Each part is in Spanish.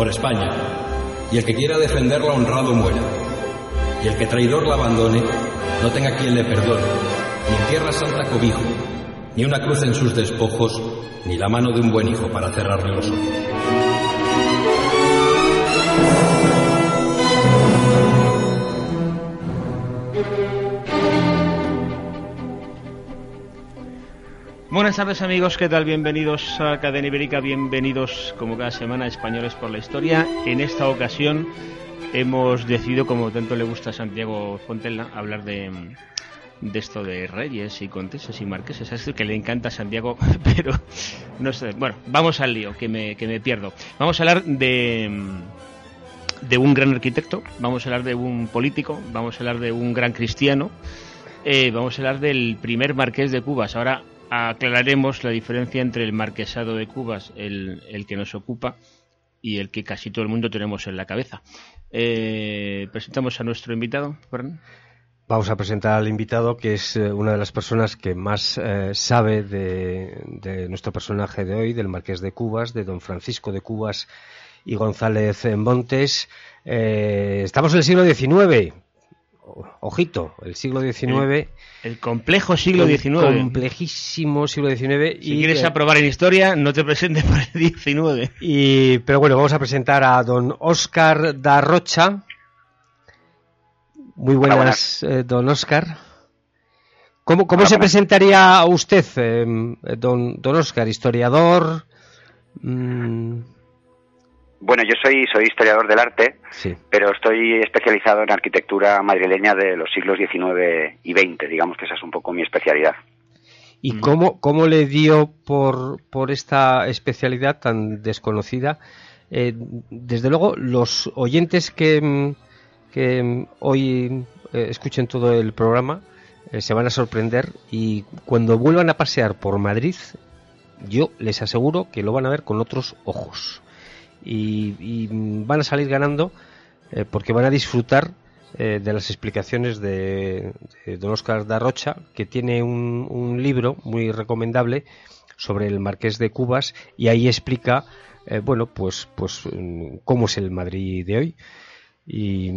por España, y el que quiera defenderla honrado muera, y el que traidor la abandone, no tenga quien le perdone, ni en tierra santa cobijo, ni una cruz en sus despojos, ni la mano de un buen hijo para cerrarle los ojos. Buenas tardes amigos, ¿qué tal? Bienvenidos a Cadena Ibérica, bienvenidos como cada semana a Españoles por la Historia. En esta ocasión hemos decidido, como tanto le gusta a Santiago Fontella, hablar de, esto de reyes y conteses y marqueses. Es que le encanta a Santiago, pero no sé. Bueno, vamos al lío, que me, que me pierdo. Vamos a hablar de, de un gran arquitecto, vamos a hablar de un político, vamos a hablar de un gran cristiano, eh, vamos a hablar del primer marqués de Cubas. Ahora aclararemos la diferencia entre el marquesado de Cubas, el, el que nos ocupa, y el que casi todo el mundo tenemos en la cabeza. Eh, presentamos a nuestro invitado. Vamos a presentar al invitado, que es eh, una de las personas que más eh, sabe de, de, nuestro personaje de hoy, del Marqués de Cubas, de don Francisco de Cubas y González Montes. Estamos en el siglo XIX. Ojito, el siglo XIX. El, el complejo siglo el XIX. Complejísimo siglo XIX. Si y, quieres aprobar en historia, no te presentes por el XIX. Y, pero bueno, vamos a presentar a don Óscar da Rocha. Muy buenas, buenas. Eh, don Óscar. ¿Cómo, cómo se presentaría usted, eh, don, don Óscar? ¿Historiador? Mm... Bueno, yo soy, soy historiador del arte, sí. pero estoy especializado en arquitectura madrileña de los siglos XIX y XX, digamos que esa es un poco mi especialidad. ¿Y mm. cómo, cómo le dio por, por esta especialidad tan desconocida? Eh, desde luego, los oyentes que, que hoy eh, escuchen todo el programa eh, se van a sorprender y cuando vuelvan a pasear por Madrid, yo les aseguro que lo van a ver con otros ojos y, y van a salir ganando eh, porque van a disfrutar eh, de las explicaciones de, de, don Oscar da Rocha, que tiene un, un, libro muy recomendable sobre el Marqués de Cubas y ahí explica, eh, bueno, pues, pues cómo es el Madrid de hoy. Y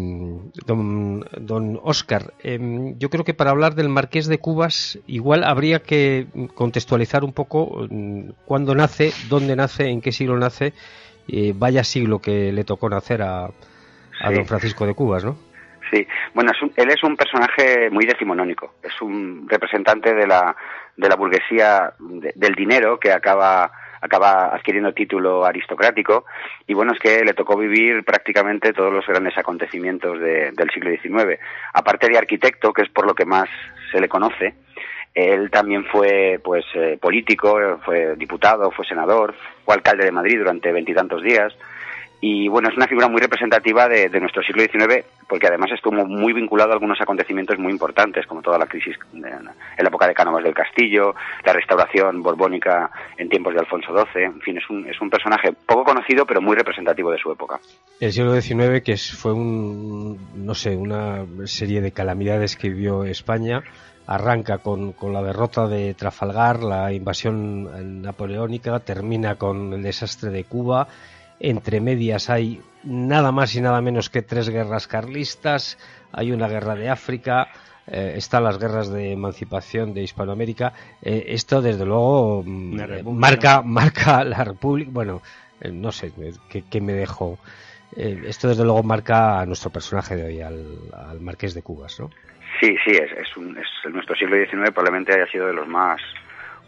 don, don Oscar, eh, yo creo que para hablar del Marqués de Cubas igual habría que contextualizar un poco mm, cuándo nace, dónde nace, en qué siglo nace y vaya siglo que le tocó nacer a, a sí. don Francisco de Cubas, ¿no? Sí, bueno, es un, él es un personaje muy decimonónico, es un representante de la, de la burguesía de, del dinero que acaba acaba adquiriendo título aristocrático y bueno es que le tocó vivir prácticamente todos los grandes acontecimientos de, del siglo XIX aparte de arquitecto que es por lo que más se le conoce él también fue pues eh, político, fue diputado, fue senador, fue alcalde de Madrid durante veintitantos días. Y bueno, es una figura muy representativa de, nuestro siglo XIX, porque además estuvo muy vinculado a algunos acontecimientos muy importantes, como toda la crisis en la época de Cánovas del Castillo, la restauración borbónica en tiempos de Alfonso XII. En fin, es un, es un personaje poco conocido, pero muy representativo de su época. El siglo XIX, que fue un, no sé, una serie de calamidades que vivió España, arranca con, con, la derrota de Trafalgar, la invasión napoleónica, termina con el desastre de Cuba, entre medias hay nada más y nada menos que tres guerras carlistas, hay una guerra de África, eh, están las guerras de emancipación de Hispanoamérica, eh, esto desde luego marca, marca la república, bueno, eh, no sé qué, qué me dejo. esto desde luego marca a nuestro personaje de hoy, al, al Marqués de Cubas, ¿no? Sí, sí, es, es, un, es nuestro siglo XIX probablemente haya sido de los más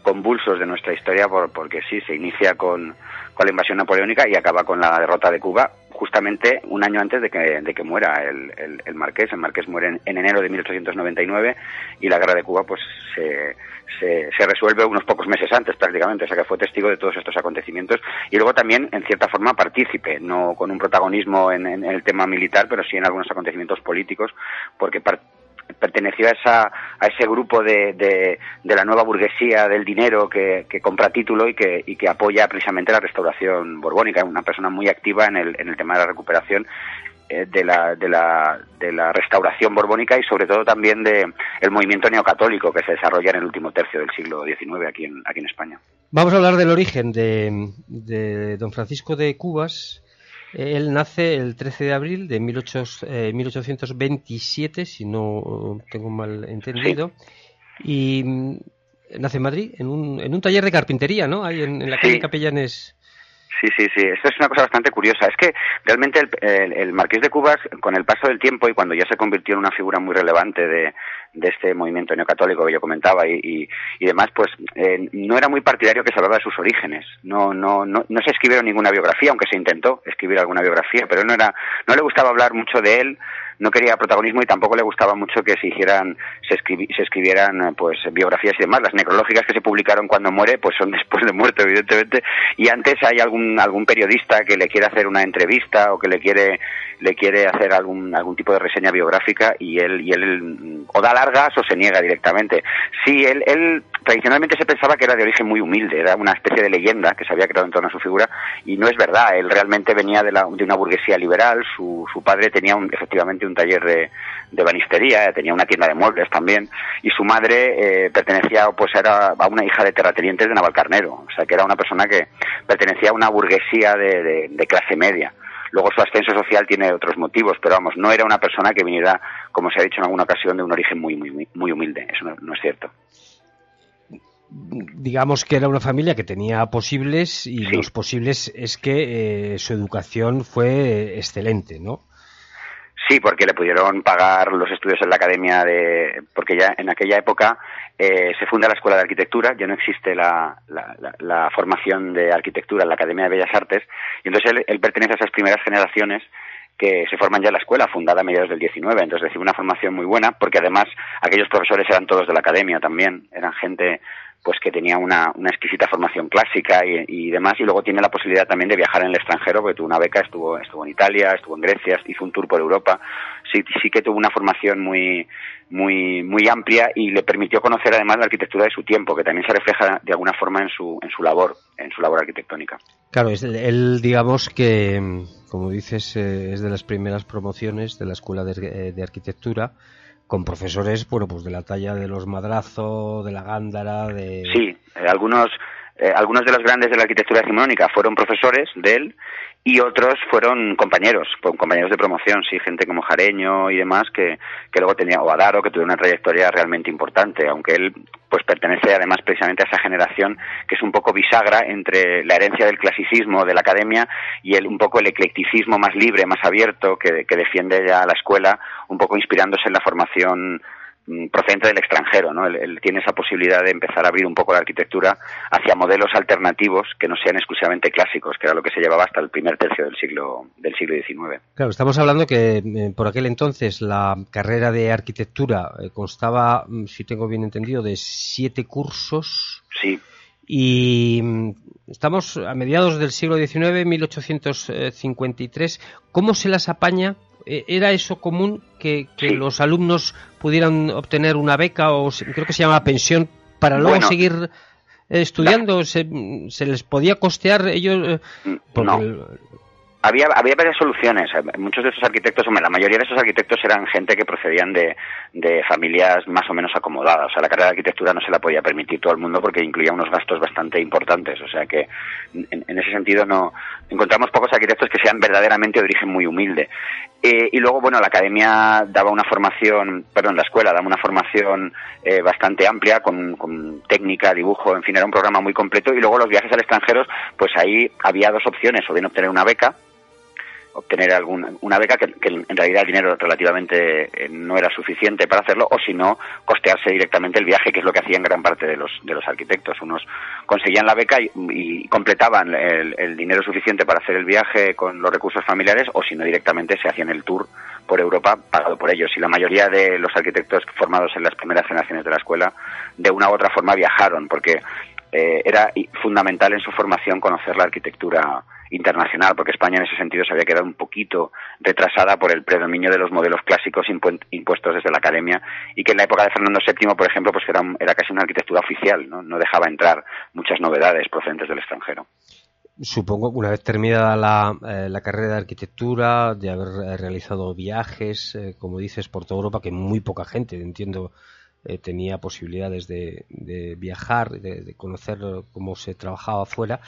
convulsos de nuestra historia por, porque sí, se inicia con, con la invasión napoleónica y acaba con la derrota de Cuba justamente un año antes de que, de que muera el, el, marqués. El marqués muere en, en, enero de 1899 y la guerra de Cuba pues se, se, resuelve unos pocos meses antes prácticamente, o sea que fue testigo de todos estos acontecimientos y luego también en cierta forma partícipe, no con un protagonismo en, en el tema militar, pero sí en algunos acontecimientos políticos, porque perteneció a, esa, ese grupo de, de, la nueva burguesía del dinero que, compra título y que, y que apoya precisamente la restauración borbónica, una persona muy activa en el, en el tema de la recuperación eh, de la, de, la, de la restauración borbónica y sobre todo también de movimiento neocatólico que se desarrolla en el último tercio del siglo XIX aquí en, aquí en España. Vamos a hablar del origen de, de don Francisco de Cubas, Él nace el 13 de abril de 1827, si no tengo mal entendido, y mm, nace en Madrid, en un, en un taller de carpintería, ¿no? Ahí en, la calle Capellanes. Sí, sí, sí. Esto es una cosa bastante curiosa. Es que realmente el, Marqués de Cubas, con el paso del tiempo y cuando ya se convirtió en una figura muy relevante de, este movimiento neocatólico que yo comentaba y, y, demás, pues eh, no era muy partidario que se hablara de sus orígenes. No, no, no, no se escribieron ninguna biografía, aunque se intentó escribir alguna biografía, pero no era, no le gustaba hablar mucho de él no quería protagonismo y tampoco le gustaba mucho que se hicieran, se, se escribieran pues biografías y demás. Las necrológicas que se publicaron cuando muere, pues son después de muerto, evidentemente, y antes hay algún, algún periodista que le quiere hacer una entrevista o que le quiere, le quiere hacer algún, algún tipo de reseña biográfica y él, y él o da largas o se niega directamente. Sí, él, él tradicionalmente se pensaba que era de origen muy humilde, era una especie de leyenda que se había creado en torno a su figura y no es verdad, él realmente venía de, la, de una burguesía liberal, su, su padre tenía un, efectivamente un taller de, de banistería, tenía una tienda de muebles también, y su madre eh, pertenecía, pues era a una hija de terratenientes de Navalcarnero, o sea que era una persona que pertenecía a una burguesía de, de, clase media. Luego su ascenso social tiene otros motivos, pero vamos, no era una persona que viniera, como se ha dicho en alguna ocasión, de un origen muy, muy, muy humilde. Eso no, es cierto digamos que era una familia que tenía posibles y los posibles es que eh, su educación fue excelente, ¿no? Sí, porque le pudieron pagar los estudios en la academia de, porque ya en aquella época eh, se funda la escuela de arquitectura, ya no existe la, la, formación de arquitectura en la academia de bellas artes, y entonces él, pertenece a esas primeras generaciones que se forman ya en la escuela, fundada a mediados del 19, entonces recibe una formación muy buena, porque además aquellos profesores eran todos de la academia también, eran gente pues que tenía una, una exquisita formación clásica y, demás, y luego tiene la posibilidad también de viajar en el extranjero, porque tuvo una beca, estuvo, estuvo en Italia, estuvo en Grecia, hizo un tour por Europa, sí, sí que tuvo una formación muy, muy, muy amplia y le permitió conocer además la arquitectura de su tiempo, que también se refleja de alguna forma en su, en su labor, en su labor arquitectónica. Claro, es él, digamos que, como dices, eh, es de las primeras promociones de la Escuela de, de Arquitectura, con profesores, bueno, pues de la talla de los Madrazo, de la Gándara, de... Sí, eh, algunos, eh, algunos de los grandes de la arquitectura decimonónica fueron profesores de él y otros fueron compañeros, compañeros de promoción, sí, gente como Jareño y demás que, que luego tenía, o Adaro, que tuvo una trayectoria realmente importante, aunque él pues pertenece además precisamente a esa generación que es un poco bisagra entre la herencia del clasicismo de la academia y el, un poco el eclecticismo más libre, más abierto que, que defiende ya la escuela, un poco inspirándose en la formación procedente del extranjero, ¿no? Él, tiene esa posibilidad de empezar a abrir un poco la arquitectura hacia modelos alternativos que no sean exclusivamente clásicos, que era lo que se llevaba hasta el primer tercio del siglo del siglo XIX. Claro, estamos hablando que eh, por aquel entonces la carrera de arquitectura eh, constaba, mm, si tengo bien entendido, de siete cursos. Sí. Y mm, estamos a mediados del siglo XIX, 1853. ¿Cómo se las apaña eh, ¿Era eso común que, los alumnos pudieran obtener una beca o creo que se llama pensión para luego seguir eh, estudiando? ¿Se, les podía costear ellos? Eh, no había, había varias soluciones. Muchos de esos arquitectos, la mayoría de esos arquitectos eran gente que procedían de, de familias más o menos acomodadas. O sea, la carrera de arquitectura no se la podía permitir todo el mundo porque incluía unos gastos bastante importantes. O sea que, en, ese sentido, no encontramos pocos arquitectos que sean verdaderamente de origen muy humilde. Eh, y luego, bueno, la academia daba una formación, perdón, la escuela daba una formación eh, bastante amplia con, con técnica, dibujo, en fin, era un programa muy completo. Y luego los viajes al extranjero, pues ahí había dos opciones, o bien obtener una beca, obtener alguna una beca que, en realidad el dinero relativamente eh, no era suficiente para hacerlo o si no costearse directamente el viaje que es lo que hacían gran parte de los de los arquitectos. Unos conseguían la beca y, completaban el, dinero suficiente para hacer el viaje con los recursos familiares o si no directamente se hacían el tour por Europa pagado por ellos. Y la mayoría de los arquitectos formados en las primeras generaciones de la escuela de una u otra forma viajaron porque eh, era fundamental en su formación conocer la arquitectura internacional, porque España en ese sentido se había quedado un poquito retrasada por el predominio de los modelos clásicos impuestos desde la academia y que en la época de Fernando VII, por ejemplo, pues era, era casi una arquitectura oficial, ¿no? dejaba entrar muchas novedades procedentes del extranjero. Supongo que una vez terminada la, eh, carrera de arquitectura, de haber eh, realizado viajes, eh, como dices, por toda Europa, que muy poca gente, entiendo, tenía posibilidades de, viajar, de, de, conocer cómo se trabajaba afuera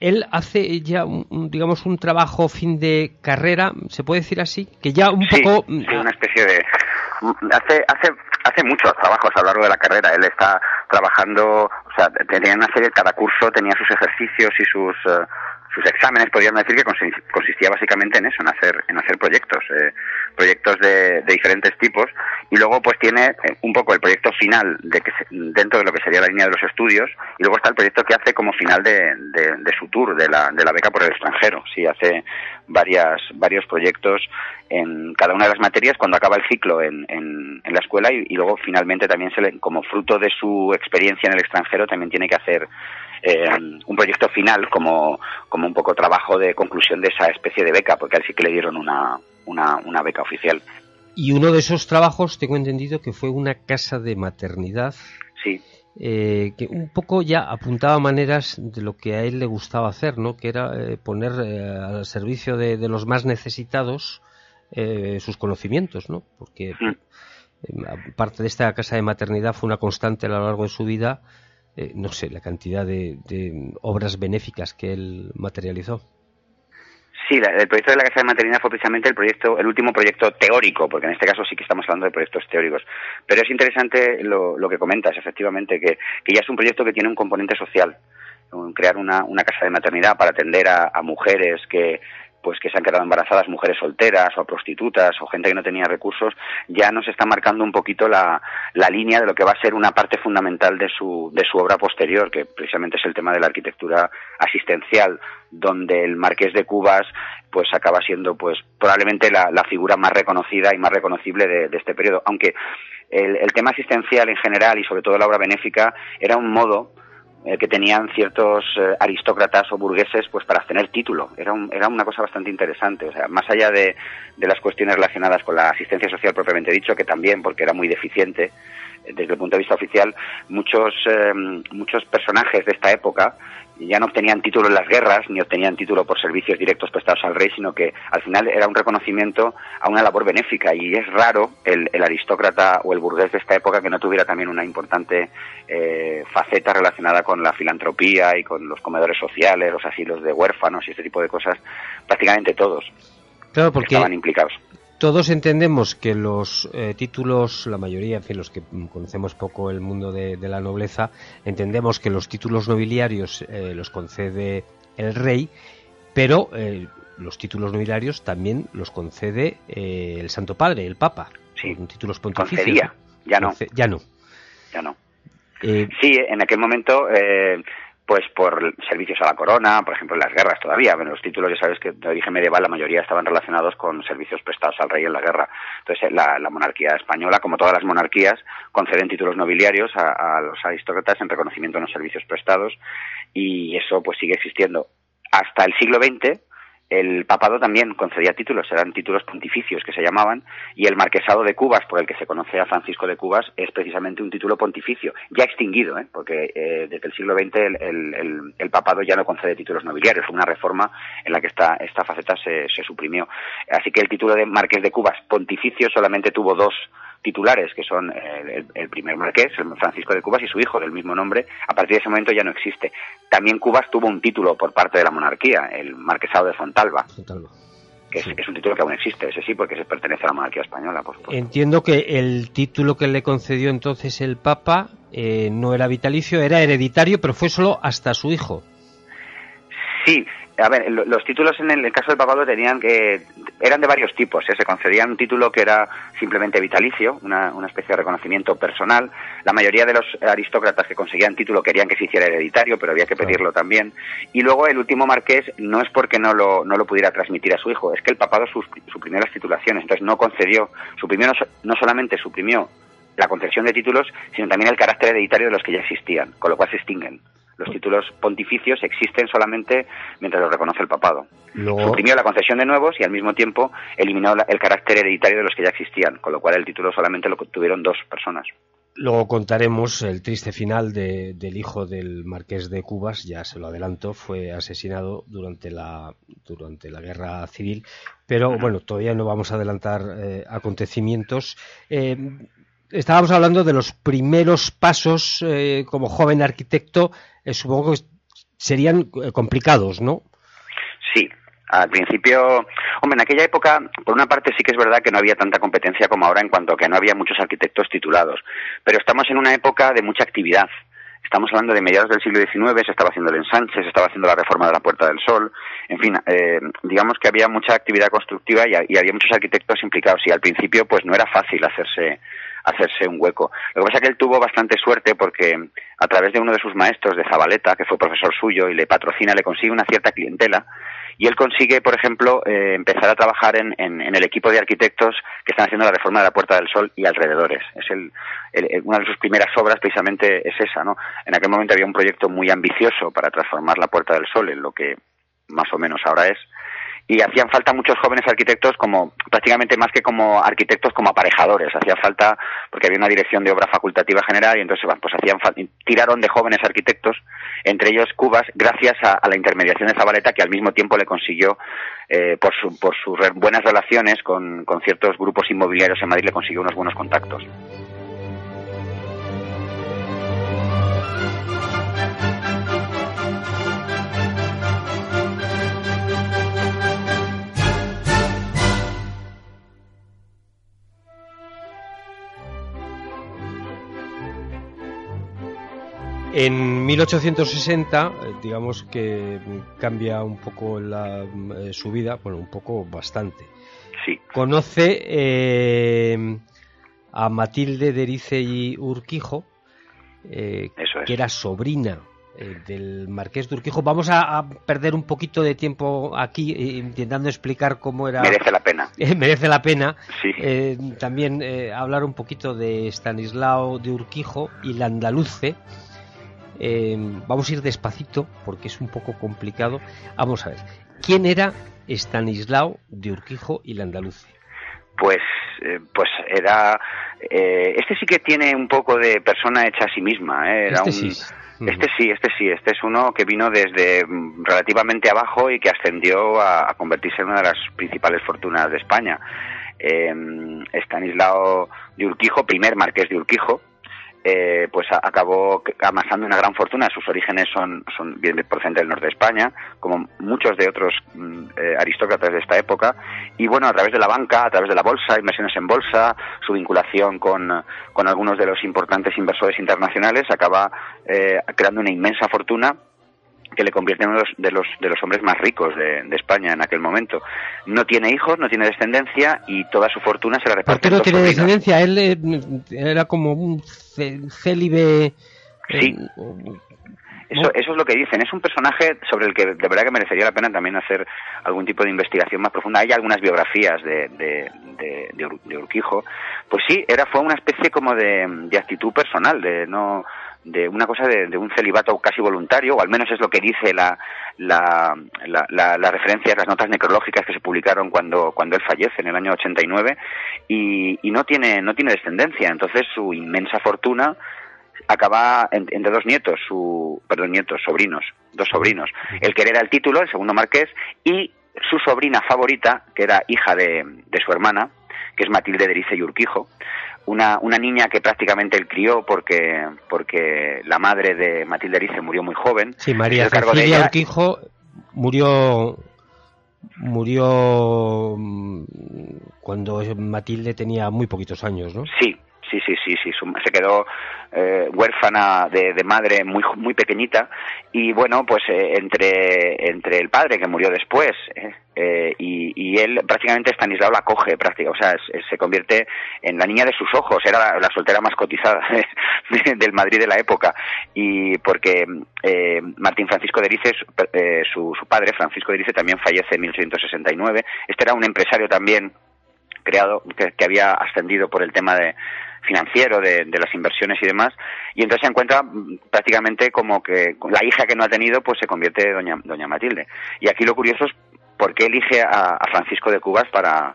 él hace ya, un, digamos, un trabajo fin de carrera, ¿se puede decir así? Que ya un poco... Sí, una especie de... Hace, hace, hace muchos trabajos a lo largo de la carrera. Él está trabajando, o sea, tenía una serie, cada curso tenía sus ejercicios y sus... Eh, sus exámenes podríamos decir que consistía básicamente en eso, en hacer, en hacer proyectos, eh, proyectos de, diferentes tipos. Y luego pues tiene eh, un poco el proyecto final de que dentro de lo que sería la línea de los estudios. Y luego está el proyecto que hace como final de, de, su tour de la, de la beca por el extranjero, sí hace varias, varios proyectos en cada una de las materias cuando acaba el ciclo en, en, la escuela. Y, y, luego finalmente también se le, como fruto de su experiencia en el extranjero también tiene que hacer eh, un proyecto final como, como un poco trabajo de conclusión de esa especie de beca, porque a él sí que le dieron una, una, una beca oficial. Y uno de esos trabajos, tengo entendido que fue una casa de maternidad. Sí. Eh, que un poco ya apuntaba maneras de lo que a él le gustaba hacer, ¿no? Que era eh, poner al servicio de, los más necesitados sus conocimientos, ¿no? Porque mm. aparte de esta casa de maternidad fue una constante a lo largo de su vida eh, no sé, la cantidad de, obras benéficas que él materializó. Sí, el proyecto de la Casa de Maternidad fue precisamente el proyecto, el último proyecto teórico, porque en este caso sí que estamos hablando de proyectos teóricos. Pero es interesante lo, que comentas, efectivamente, que, ya es un proyecto que tiene un componente social. Crear una, casa de maternidad para atender a mujeres que, pues que se han quedado embarazadas mujeres solteras o prostitutas o gente que no tenía recursos, ya nos está marcando un poquito la, la línea de lo que va a ser una parte fundamental de su, de su obra posterior, que precisamente es el tema de la arquitectura asistencial, donde el Marqués de Cubas pues acaba siendo pues probablemente la, figura más reconocida y más reconocible de, de este periodo, aunque el, el tema asistencial en general y sobre todo la obra benéfica era un modo eh, que tenían ciertos eh, aristócratas o burgueses pues para tener título. Era, era una cosa bastante interesante. O sea, más allá de, de, las cuestiones relacionadas con la asistencia social propiamente dicho, que también porque era muy deficiente eh, desde el punto de vista oficial, muchos, muchos personajes de esta época ya no obtenían título en las guerras ni obtenían título por servicios directos prestados al rey, sino que al final era un reconocimiento a una labor benéfica. Y es raro el, aristócrata o el burgués de esta época que no tuviera también una importante eh, faceta relacionada con la filantropía y con los comedores sociales, los asilos de huérfanos y este tipo de cosas, prácticamente todos estaban implicados todos entendemos que los eh, títulos, la mayoría, en fin, los que conocemos poco el mundo de, la nobleza, entendemos que los títulos nobiliarios eh, los concede el rey, pero eh, los títulos nobiliarios también los concede el Santo Padre, el Papa. Sí. Títulos pontificios. Concedía, ya no. ya no. Ya no. sí, en aquel momento pues por servicios a la corona, por ejemplo en las guerras todavía. Bueno, los títulos ya sabes que de origen medieval la mayoría estaban relacionados con servicios prestados al rey en la guerra. Entonces la, monarquía española, como todas las monarquías, conceden títulos nobiliarios a, los aristócratas en reconocimiento de los servicios prestados y eso pues sigue existiendo. Hasta el siglo XX el papado también concedía títulos, eran títulos pontificios que se llamaban, y el marquesado de Cubas, por el que se conoce a Francisco de Cubas, es precisamente un título pontificio, ya extinguido, ¿eh? porque eh, desde el siglo XX el, papado ya no concede títulos nobiliarios, fue una reforma en la que esta, esta faceta se, se suprimió. Así que el título de marqués de Cubas pontificio solamente tuvo dos titulares, que son el, primer marqués, Francisco de Cubas, y su hijo del mismo nombre, a partir de ese momento ya no existe. También Cubas tuvo un título por parte de la monarquía, el marquesado de Fontalba. Que es, un título que aún existe, ese sí, porque se pertenece a la monarquía española, por supuesto. Entiendo que el título que le concedió entonces el Papa eh, no era vitalicio, era hereditario, pero fue solo hasta su hijo. Sí, a ver, los títulos en el caso del papado tenían que eran de varios tipos. ¿eh? Se concedían un título que era simplemente vitalicio, una, especie de reconocimiento personal. La mayoría de los aristócratas que conseguían título querían que se hiciera hereditario, pero había que pedirlo también. Y luego el último marqués no es porque no lo, no lo pudiera transmitir a su hijo, es que el papado suprimió las titulaciones, entonces no concedió, suprimió no solamente suprimió la concesión de títulos, sino también el carácter hereditario de los que ya existían, con lo cual se extinguen los títulos pontificios existen solamente mientras los reconoce el papado. Suprimió la concesión de nuevos y al mismo tiempo eliminó el carácter hereditario de los que ya existían, con lo cual el título solamente lo tuvieron dos personas. Luego contaremos el triste final del hijo del marqués de Cubas, ya se lo adelanto, fue asesinado durante la, durante la guerra civil, pero bueno, todavía no vamos a adelantar eh, acontecimientos. Eh, estábamos hablando de los primeros pasos eh, como joven arquitecto. Eh, supongo que serían complicados, ¿no? Sí, al principio, hombre, en aquella época, por una parte sí que es verdad que no había tanta competencia como ahora en cuanto a que no había muchos arquitectos titulados, pero estamos en una época de mucha actividad. Estamos hablando de mediados del siglo XIX, se estaba haciendo el ensanche, se estaba haciendo la reforma de la Puerta del Sol, en fin, eh, digamos que había mucha actividad constructiva y, había muchos arquitectos implicados y al principio pues no era fácil hacerse hacerse un hueco. Lo que pasa es que él tuvo bastante suerte porque a través de uno de sus maestros de Zabaleta, que fue profesor suyo y le patrocina, le consigue una cierta clientela y él consigue, por ejemplo, eh, empezar a trabajar en, en, el equipo de arquitectos que están haciendo la reforma de la Puerta del Sol y alrededores. Es el, una de sus primeras obras precisamente es esa, ¿no? En aquel momento había un proyecto muy ambicioso para transformar la Puerta del Sol en lo que más o menos ahora es y hacían falta muchos jóvenes arquitectos como prácticamente más que como arquitectos como aparejadores. Hacía falta porque había una dirección de obra facultativa general y entonces pues hacían tiraron de jóvenes arquitectos entre ellos Cubas gracias a, la intermediación de Zabaleta que al mismo tiempo le consiguió eh, por, su, por sus buenas relaciones con, con ciertos grupos inmobiliarios en Madrid le consiguió unos buenos contactos En 1860, eh, digamos que cambia un poco la, eh, su vida, bueno, un poco bastante. Sí. Conoce eh, a Matilde de y Urquijo, que era sobrina del marqués de Urquijo. Vamos a, perder un poquito de tiempo aquí intentando explicar cómo era. Merece la pena. merece la pena. Sí. también hablar un poquito de Stanislao de Urquijo y la andaluce eh, vamos a ir despacito porque es un poco complicado. Vamos a ver, ¿quién era Estanislao de Urquijo y la Andaluce? Pues, eh, pues era. Eh, este sí que tiene un poco de persona hecha a sí misma. Era este, un, sí. este sí, este sí. Este es uno que vino desde mm, relativamente abajo y que ascendió a, convertirse en una de las principales fortunas de España. Estanislao de Urquijo, primer marqués de Urquijo, eh, pues acabó amasando una gran fortuna. Sus orígenes son, son bien procedentes del norte de España, como muchos de otros mm, eh, aristócratas de esta época. Y bueno, a través de la banca, a través de la bolsa, inversiones en bolsa, su vinculación con, con algunos de los importantes inversores internacionales, acaba eh, creando una inmensa fortuna que le convierte en uno de los, de los, hombres más ricos de, España en aquel momento. No tiene hijos, no tiene descendencia y toda su fortuna se la reparte. ¿Por qué no tiene descendencia? Él eh, era como un célibe. Eh, sí. Eso, eso es lo que dicen. Es un personaje sobre el que de verdad que merecería la pena también hacer algún tipo de investigación más profunda. Hay algunas biografías de, de, de, Urquijo. Pues sí, era fue una especie como de, de actitud personal, de no de una cosa de, un celibato casi voluntario, o al menos es lo que dice la, la, la, la, referencia, las notas necrológicas que se publicaron cuando, cuando él fallece en el año 89, y, y no, tiene, no tiene descendencia, entonces su inmensa fortuna acaba entre dos nietos, su, perdón, nietos, sobrinos, dos sobrinos, el que era el título, el segundo marqués, y su sobrina favorita, que era hija de, de su hermana, que es Matilde de Erice y Urquijo, una, una niña que prácticamente él crió porque, porque la madre de Matilde Erice murió muy joven. Sí, María Cecilia Urquijo murió murió mm, cuando Matilde tenía muy poquitos años, ¿no? Sí, sí, sí, sí, sí. Se quedó eh, huérfana de, de, madre muy muy pequeñita y bueno, pues eh, entre entre el padre que murió después eh, y, y, él prácticamente Stanislao la coge, prácticamente, o sea, se convierte en la niña de sus ojos. Era la, soltera más cotizada del Madrid de la época y porque Martín Francisco de Erice, su, su padre Francisco de Erice también fallece en 1869. Este era un empresario también creado que había ascendido por el tema de financiero de, las inversiones y demás, y entonces se encuentra mm, prácticamente como que la hija que no ha tenido pues se convierte doña, doña Matilde. Y aquí lo curioso es por qué elige a, Francisco de Cubas para,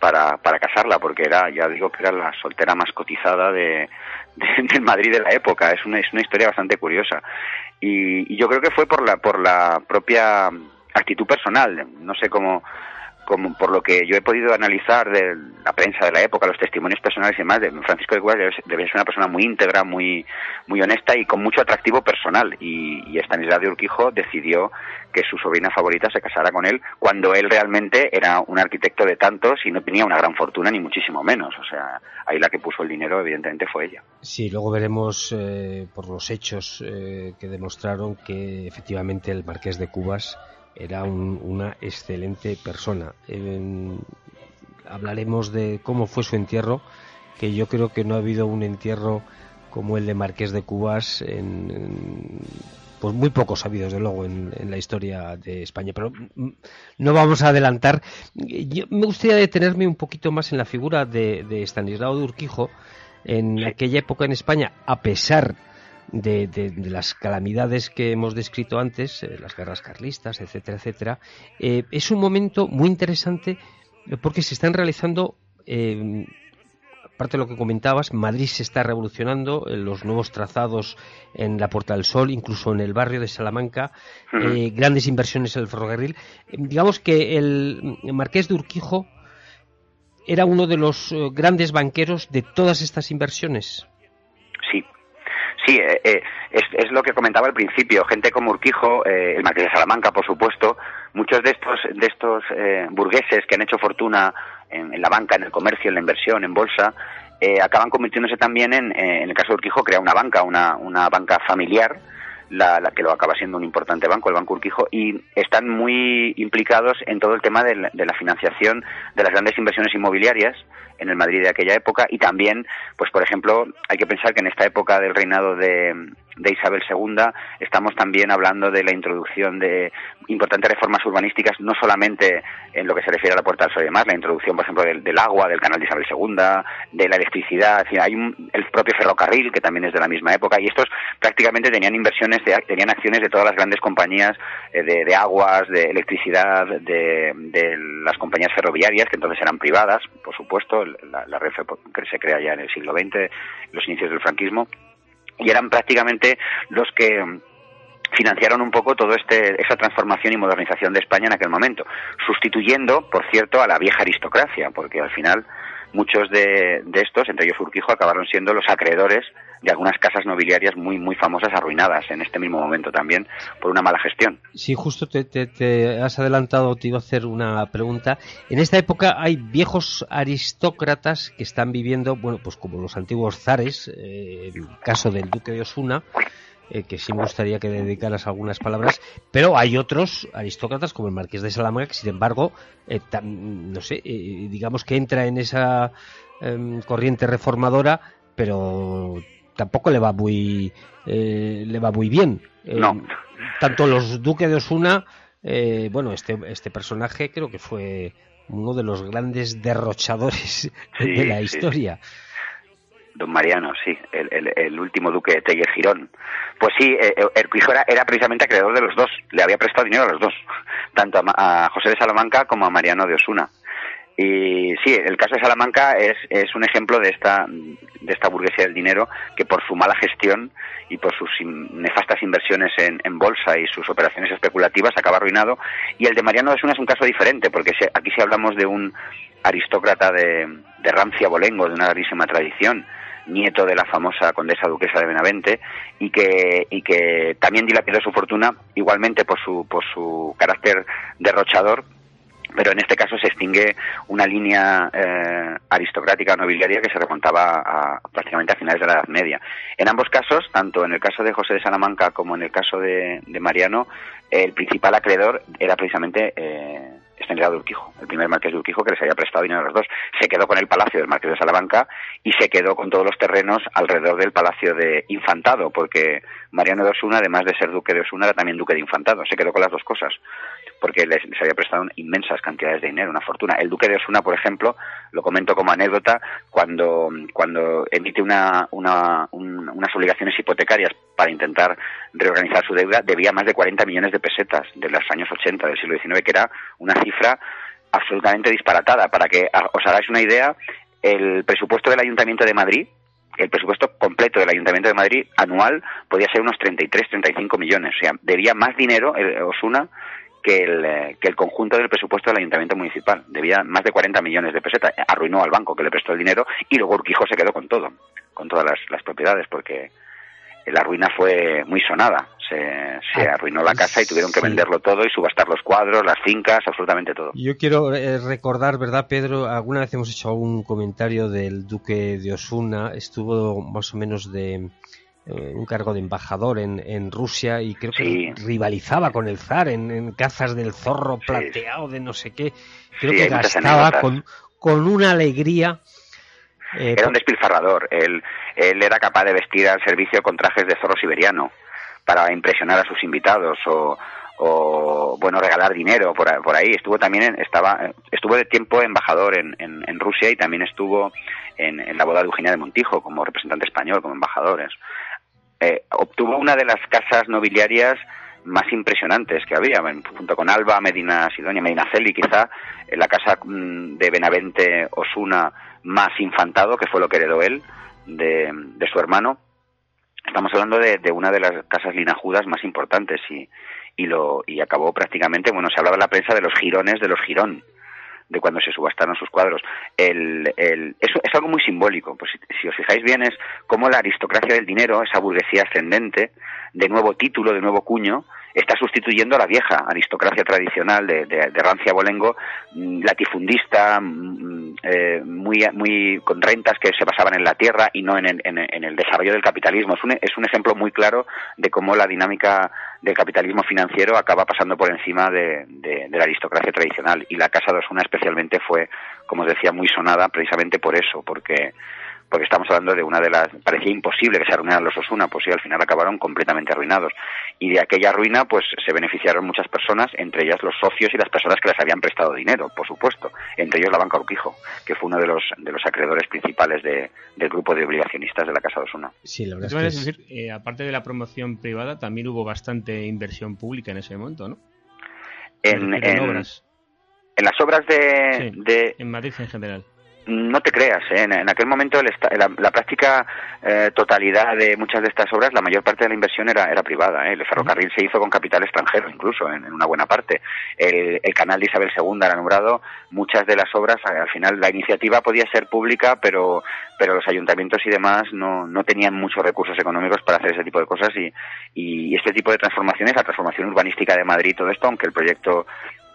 para, para casarla, porque era, ya digo que era la soltera más cotizada de, del Madrid de la época. Es una, es una historia bastante curiosa. Y, y, yo creo que fue por la, por la propia actitud personal. No sé cómo, como por lo que yo he podido analizar de la prensa de la época, los testimonios personales y demás, de Francisco de Cubas debe, ser una persona muy íntegra, muy, muy honesta y con mucho atractivo personal. Y, y Estanislao de Urquijo decidió que su sobrina favorita se casara con él cuando él realmente era un arquitecto de tantos y no tenía una gran fortuna ni muchísimo menos. O sea, ahí la que puso el dinero evidentemente fue ella. Sí, luego veremos eh, por los hechos eh, que demostraron que efectivamente el marqués de Cubas era una excelente persona. hablaremos de cómo fue su entierro, que yo creo que no ha habido un entierro como el de Marqués de Cubas en, pues muy pocos sabidos de luego en, la historia de España. Pero no vamos a adelantar. Yo me gustaría detenerme un poquito más en la figura de, de Stanislao de Urquijo en aquella época en España a pesar de, las calamidades que hemos descrito antes, eh, las guerras carlistas, etcétera, etcétera, eh, es un momento muy interesante porque se están realizando, eh, aparte de lo que comentabas, Madrid se está revolucionando, los nuevos trazados en la Puerta del Sol, incluso en el barrio de Salamanca, grandes inversiones en el ferrocarril. digamos que el Marqués de Urquijo era uno de los grandes banqueros de todas estas inversiones. Sí, eh, eh, es, es, lo que comentaba al principio. Gente como Urquijo, eh, el Marqués de Salamanca, por supuesto, muchos de estos, de estos burgueses que han hecho fortuna en, la banca, en el comercio, en la inversión, en bolsa, acaban convirtiéndose también en, en el caso de Urquijo, crea una banca, una, una banca familiar, la, la, que lo acaba siendo un importante banco, el Banco Urquijo, y están muy implicados en todo el tema de la financiación de las grandes inversiones inmobiliarias en el Madrid de aquella época y también, pues por ejemplo, hay que pensar que en esta época del reinado de, de Isabel II estamos también hablando de la introducción de importantes reformas urbanísticas, no solamente en lo que se refiere a la Puerta del Sol y demás, la introducción, por ejemplo, del, agua, del canal de Isabel II, de la electricidad, hay el propio ferrocarril, que también es de la misma época, y estos prácticamente tenían inversiones, tenían acciones de todas las grandes compañías eh, de, aguas, de electricidad, de, de, las compañías ferroviarias, que entonces eran privadas, por supuesto, la, la REFE que se crea ya en el siglo XX, los inicios del franquismo, y eran prácticamente los que financiaron un poco toda este, esa transformación y modernización de España en aquel momento, sustituyendo, por cierto, a la vieja aristocracia, porque al final muchos de, estos, entre ellos Urquijo, acabaron siendo los acreedores de algunas casas nobiliarias muy muy famosas arruinadas en este mismo momento también por una mala gestión. Sí, justo te, te, has adelantado, te iba a hacer una pregunta. En esta época hay viejos aristócratas que están viviendo, bueno, pues como los antiguos zares, eh, el caso del duque de Osuna, eh, que sí me gustaría que dedicaras algunas palabras, pero hay otros aristócratas como el marqués de Salamanca que sin embargo, eh, no sé, eh, digamos que entra en esa em, corriente reformadora, pero tampoco le va muy le va muy bien. Tanto los duques de Osuna, bueno, este este personaje creo que fue uno de los grandes derrochadores de la historia. Don Mariano, sí, el, último duque de Teller Girón. Pues sí, eh, eh, el era, era, precisamente acreedor de los dos, le había prestado dinero a los dos, tanto a, José de Salamanca como a Mariano de Osuna. Y sí, el caso de Salamanca es, es un ejemplo de esta, de esta burguesía del dinero que por su mala gestión y por sus nefastas inversiones en, en, bolsa y sus operaciones especulativas acaba arruinado. Y el de Mariano Osuna es un caso diferente, porque aquí sí hablamos de un aristócrata de, de rancia bolengo, de una larguísima tradición, nieto de la famosa condesa duquesa de Benavente, y que, y que también dilapidó su fortuna igualmente por su, por su carácter derrochador, pero en este caso se extingue una línea eh, aristocrática nobiliaria que se remontaba a, prácticamente a finales de la Edad Media. En ambos casos, tanto en el caso de José de Salamanca como en el caso de, Mariano, el principal acreedor era precisamente eh, Estanislao de Urquijo, el primer marqués de Urquijo que les había prestado dinero a los dos. Se quedó con el palacio del marqués de Salamanca y se quedó con todos los terrenos alrededor del palacio de Infantado, porque Mariano de Osuna, además de ser duque de Osuna, era también duque de Infantado. Se quedó con las dos cosas porque les, había prestado inmensas cantidades de dinero, una fortuna. El duque de Osuna, por ejemplo, lo comento como anécdota, cuando, cuando emite una, una, unas obligaciones hipotecarias para intentar reorganizar su deuda, debía más de 40 millones de pesetas de los años 80 del siglo XIX, que era una cifra absolutamente disparatada. Para que os hagáis una idea, el presupuesto del Ayuntamiento de Madrid, el presupuesto completo del Ayuntamiento de Madrid anual podía ser unos 33, 35 millones. O sea, debía más dinero Osuna que el, eh, que el conjunto del presupuesto del ayuntamiento municipal. Debía más de 40 millones de pesetas. Arruinó al banco que le prestó el dinero y luego Urquijo se quedó con todo, con todas las, las propiedades, porque la ruina fue muy sonada. Se, se, ah, arruinó la casa y tuvieron que venderlo todo y subastar los cuadros, las fincas, absolutamente todo. Yo quiero eh, recordar, ¿verdad, Pedro? Alguna vez hemos hecho algún comentario del duque de Osuna, estuvo más o menos de eh, un cargo de embajador en, en Rusia y creo que rivalizaba con el zar en, en, cazas del zorro plateado de no sé qué. Creo que gastaba con, con una alegría. Eh, era un despilfarrador. Él, él era capaz de vestir al servicio con trajes de zorro siberiano para impresionar a sus invitados o, o bueno regalar dinero por, por ahí estuvo también en, estaba estuvo de tiempo embajador en, en, en Rusia y también estuvo en, en, la boda de Eugenia de Montijo como representante español como embajadores eh, obtuvo una de las casas nobiliarias más impresionantes que había, junto con Alba, Medina Sidonia, Medina Celi, quizá, la casa mm, de Benavente Osuna más infantado, que fue lo que heredó él de, su hermano. Estamos hablando de, de, una de las casas linajudas más importantes y, y, lo, y acabó prácticamente, bueno, se hablaba en la prensa de los girones de los girón, de cuando se subastaron sus cuadros. El, el, eso es algo muy simbólico. Pues si, si, os fijáis bien es cómo la aristocracia del dinero, esa burguesía ascendente, de nuevo título, de nuevo cuño, está sustituyendo a la vieja aristocracia tradicional de, de, de rancia bolengo, mm, latifundista, mm, eh, muy, muy con rentas que se basaban en la tierra y no en en, en el desarrollo del capitalismo. Es un, es un ejemplo muy claro de cómo la dinámica del capitalismo financiero acaba pasando por encima de, de, de, la aristocracia tradicional. Y la Casa de Osuna especialmente fue, como os decía, muy sonada precisamente por eso, porque porque estamos hablando de una de las parecía imposible que se arruinaran los Osuna, pues sí, al final acabaron completamente arruinados. Y de aquella ruina, pues se beneficiaron muchas personas, entre ellas los socios y las personas que les habían prestado dinero, por supuesto, entre ellos la banca Urquijo, que fue uno de los de los acreedores principales de, del grupo de obligacionistas de la Casa de Osuna. Sí, la verdad es, que es... decir, eh, aparte de la promoción privada, también hubo bastante inversión pública en ese momento, ¿no? En, en, en obras. En las obras de, sí, de... En Madrid en general no te creas, ¿eh? en, aquel momento el, la, la, práctica eh, totalidad de muchas de estas obras, la mayor parte de la inversión era, era privada. ¿eh? El ferrocarril se hizo con capital extranjero, incluso, en, una buena parte. El, canal de Isabel II era nombrado. Muchas de las obras, al final, la iniciativa podía ser pública, pero, pero los ayuntamientos y demás no, no tenían muchos recursos económicos para hacer ese tipo de cosas. Y, y este tipo de transformaciones, la transformación urbanística de Madrid, todo esto, aunque el proyecto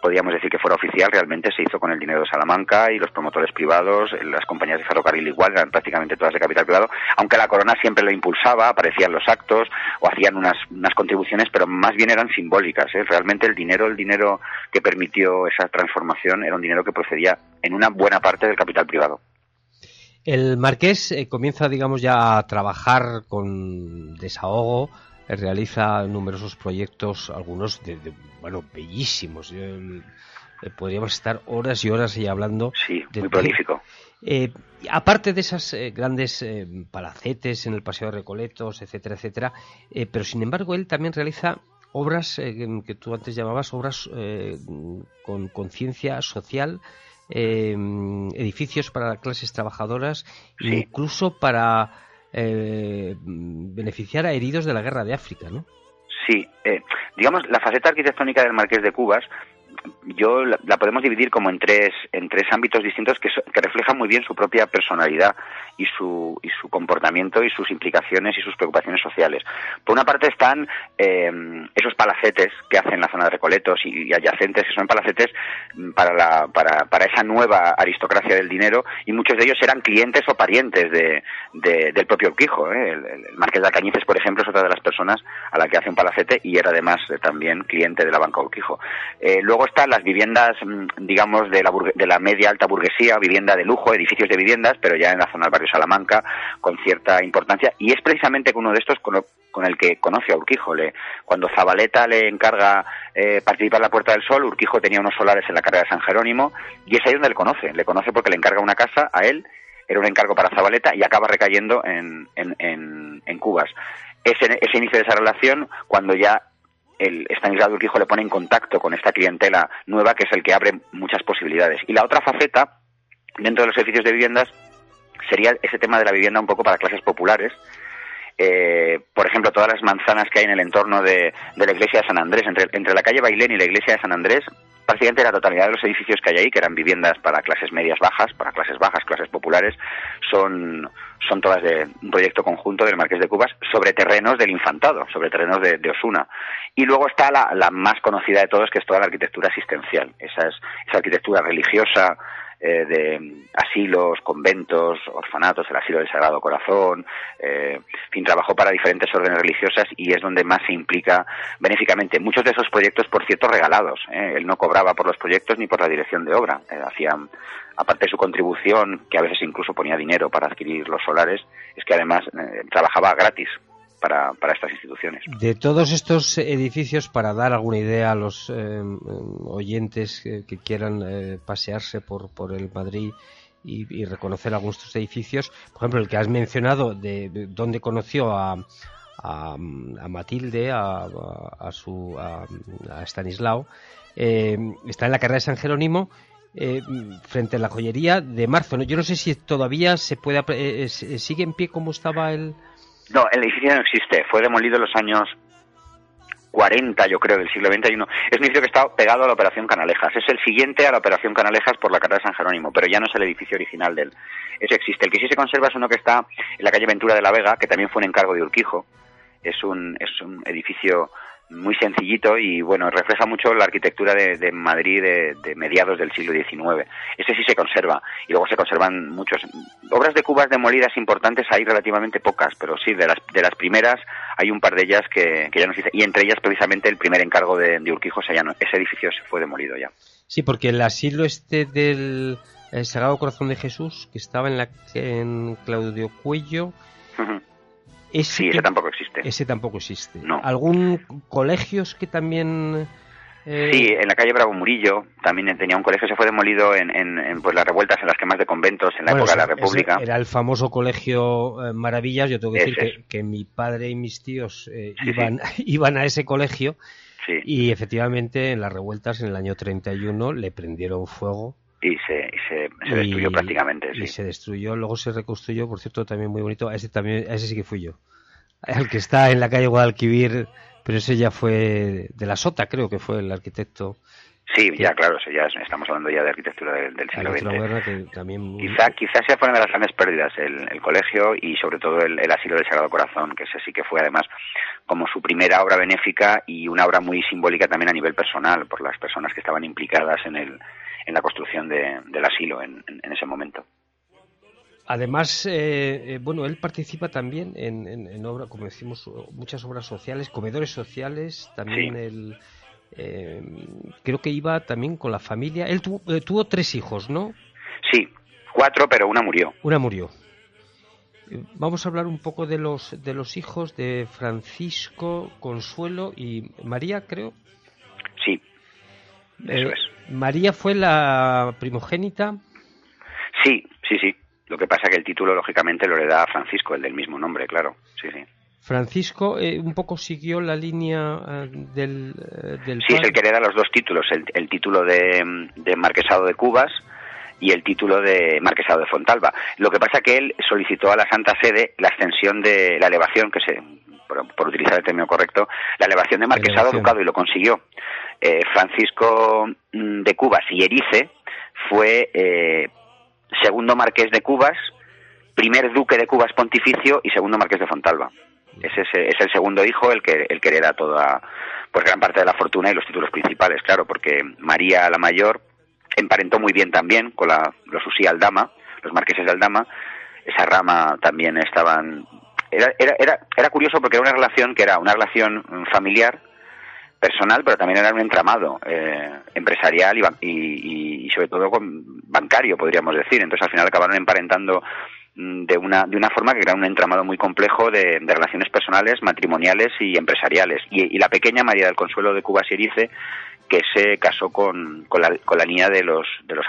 podríamos decir que fuera oficial, realmente se hizo con el dinero de Salamanca y los promotores privados, las compañías de ferrocarril igual, eran prácticamente todas de capital privado, aunque la corona siempre lo impulsaba, aparecían los actos o hacían unas, unas contribuciones, pero más bien eran simbólicas. ¿eh? Realmente el dinero, el dinero que permitió esa transformación era un dinero que procedía en una buena parte del capital privado. El marqués eh, comienza, digamos, ya a trabajar con desahogo, realiza numerosos proyectos, algunos de, de bueno, bellísimos. Eh, podríamos estar horas y horas ahí hablando. Sí, de, muy prolífico. Eh, aparte de esas eh, grandes eh, palacetes en el Paseo de Recoletos, etcétera, etcétera, eh, pero sin embargo él también realiza obras que tú antes llamabas obras con conciencia social, edificios para clases trabajadoras, sí. incluso para eh, beneficiar a heridos de la guerra de África, ¿no? Sí, eh, digamos, la faceta arquitectónica del Marqués de Cubas yo la, podemos dividir como en tres en tres ámbitos distintos que, so, que reflejan muy bien su propia personalidad y su y su comportamiento y sus implicaciones y sus preocupaciones sociales. Por una parte están eh, esos palacetes que hacen la zona de Recoletos y, adyacentes, que son palacetes para la para, para esa nueva aristocracia del dinero y muchos de ellos eran clientes o parientes de, de del propio Urquijo. ¿eh? El, el, Marqués de Alcañices, por ejemplo, es otra de las personas a la que hace un palacete y era además eh, también cliente de la banca Urquijo. Eh, luego están las viviendas, mm, digamos, de la, de la media alta burguesía, vivienda de lujo, edificios de viviendas, pero ya en la zona del barrio Salamanca, con cierta importancia. Y es precisamente con uno de estos con, con el que conoce a Urquijo. Le, cuando Zabaleta le encarga eh, participar en la Puerta del Sol, Urquijo tenía unos solares en la carrera de San Jerónimo, y es ahí donde le conoce. Le conoce porque le encarga una casa a él, era un encargo para Zabaleta, y acaba recayendo en, en, en, en Cubas. Ese, ese inicio de esa relación, cuando ya el Stanislao Urquijo le pone en contacto con esta clientela nueva que es el que abre muchas posibilidades. Y la otra faceta, dentro de los edificios de viviendas, sería ese tema de la vivienda un poco para clases populares, eh, por ejemplo, todas las manzanas que hay en el entorno de, la iglesia de San Andrés, entre, entre la calle Bailén y la iglesia de San Andrés, prácticamente la totalidad de los edificios que hay ahí, que eran viviendas para clases medias bajas, para clases bajas, clases populares, son, son todas de un proyecto conjunto del Marqués de Cubas sobre terrenos del Infantado, sobre terrenos de, Osuna. Y luego está la, la, más conocida de todos, que es toda la arquitectura asistencial, esa, es, esa arquitectura religiosa, eh, de asilos, conventos, orfanatos, el asilo del Sagrado Corazón, eh, en fin, trabajó para diferentes órdenes religiosas y es donde más se implica benéficamente. Muchos de esos proyectos, por cierto, regalados. ¿eh? Él no cobraba por los proyectos ni por la dirección de obra. Eh, hacía, aparte de su contribución, que a veces incluso ponía dinero para adquirir los solares, es que además trabajaba gratis para, estas instituciones. De todos estos edificios, para dar alguna idea a los eh, oyentes que, quieran eh, pasearse por, por el Madrid y, reconocer algunos de estos edificios, por ejemplo, el que has mencionado, de, donde conoció a, a, Matilde, a, a, su, a, Stanislao, eh, está en la carrera de San Jerónimo. frente a la joyería de marzo. Yo no sé si todavía se puede sigue en pie como estaba el, no, el edificio no existe. Fue demolido en los años 40, yo creo, del siglo XXI. Es un edificio que está pegado a la Operación Canalejas. Es el siguiente a la Operación Canalejas por la carrera de San Jerónimo, pero ya no es el edificio original del. Ese existe. El que sí se conserva es uno que está en la calle Ventura de la Vega, que también fue un encargo de Urquijo. Es un, es un edificio muy sencillito y bueno, refleja mucho la arquitectura de, Madrid de, mediados del siglo XIX. Ese sí se conserva y luego se conservan muchos. Obras de cubas demolidas importantes hay relativamente pocas, pero sí, de las, de las primeras hay un par de ellas que, ya no existe y entre ellas precisamente el primer encargo de, Urquijo, ya no, ese edificio se fue demolido ya. Sí, porque el asilo este del Sagrado Corazón de Jesús, que estaba en, la, en Claudio Cuello, ese sí, ese tampoco existe. Ese tampoco existe. ¿Algún colegios que también... Eh, sí, en la calle Bravo Murillo también tenía un colegio, se fue demolido en, pues, las revueltas, en las quemas de conventos, en la época de la República. Era el famoso colegio eh, Maravillas, yo tengo que decir que, mi padre y mis tíos eh, iban, iban a ese colegio y efectivamente en las revueltas en el año 31 le prendieron fuego y se, se, destruyó prácticamente. Y se destruyó, luego se reconstruyó, por cierto, también muy bonito. ese también, ese sí que fui yo. El que está en la calle Guadalquivir, pero ese ya fue de la Sota, creo que fue el arquitecto. Sí, ya claro, ya estamos hablando ya de arquitectura del, siglo XX. también... Quizá, quizás sea fue una de las grandes pérdidas el, colegio y sobre todo el, asilo del Sagrado Corazón, que ese sí que fue además como su primera obra benéfica y una obra muy simbólica también a nivel personal por las personas que estaban implicadas en el, en la construcción del asilo en, ese momento. Además, eh, eh, bueno, él participa también en, en, obra, como decimos, muchas obras sociales, comedores sociales, también él, eh, creo que iba también con la familia. Él tuvo, tres hijos, ¿no? Sí, cuatro, pero una murió. Una murió. Vamos a hablar un poco de los de los hijos de Francisco, Consuelo y María, creo. Eso es. ¿María fue la primogénita? Sí, sí, sí. Lo que pasa es que el título, lógicamente, lo le da a Francisco, el del mismo nombre, claro. Sí, sí. Francisco eh, un poco siguió la línea eh, del, eh, del, Sí, es el que le da los dos títulos, el, título de, Marquesado de Cubas y el título de Marquesado de Fontalba. Lo que pasa es que él solicitó a la Santa Sede la extensión de la elevación, que se, por, utilizar el término correcto, la elevación de Marquesado Ducado y lo consiguió. Eh, Francisco mm, de Cubas y Erice fue eh, segundo marqués de Cubas, primer duque de Cubas pontificio y segundo marqués de Fontalba. Es, es el segundo hijo el que, el que hereda toda, pues gran parte de la fortuna y los títulos principales, claro, porque María la mayor emparentó muy bien también con la, los Usí Aldama, los marqueses de Aldama, esa rama también estaban... Era, era, era, era curioso porque era una relación que era una relación familiar, personal, pero también era un entramado eh, empresarial y, y, sobre todo bancario, podríamos decir. Entonces al final acabaron emparentando mm, de una, de una forma que era un entramado muy complejo de, relaciones personales, matrimoniales y empresariales. Y, la pequeña María del Consuelo de Cuba Sirice, que se casó con, con, la, con la niña de los, de los,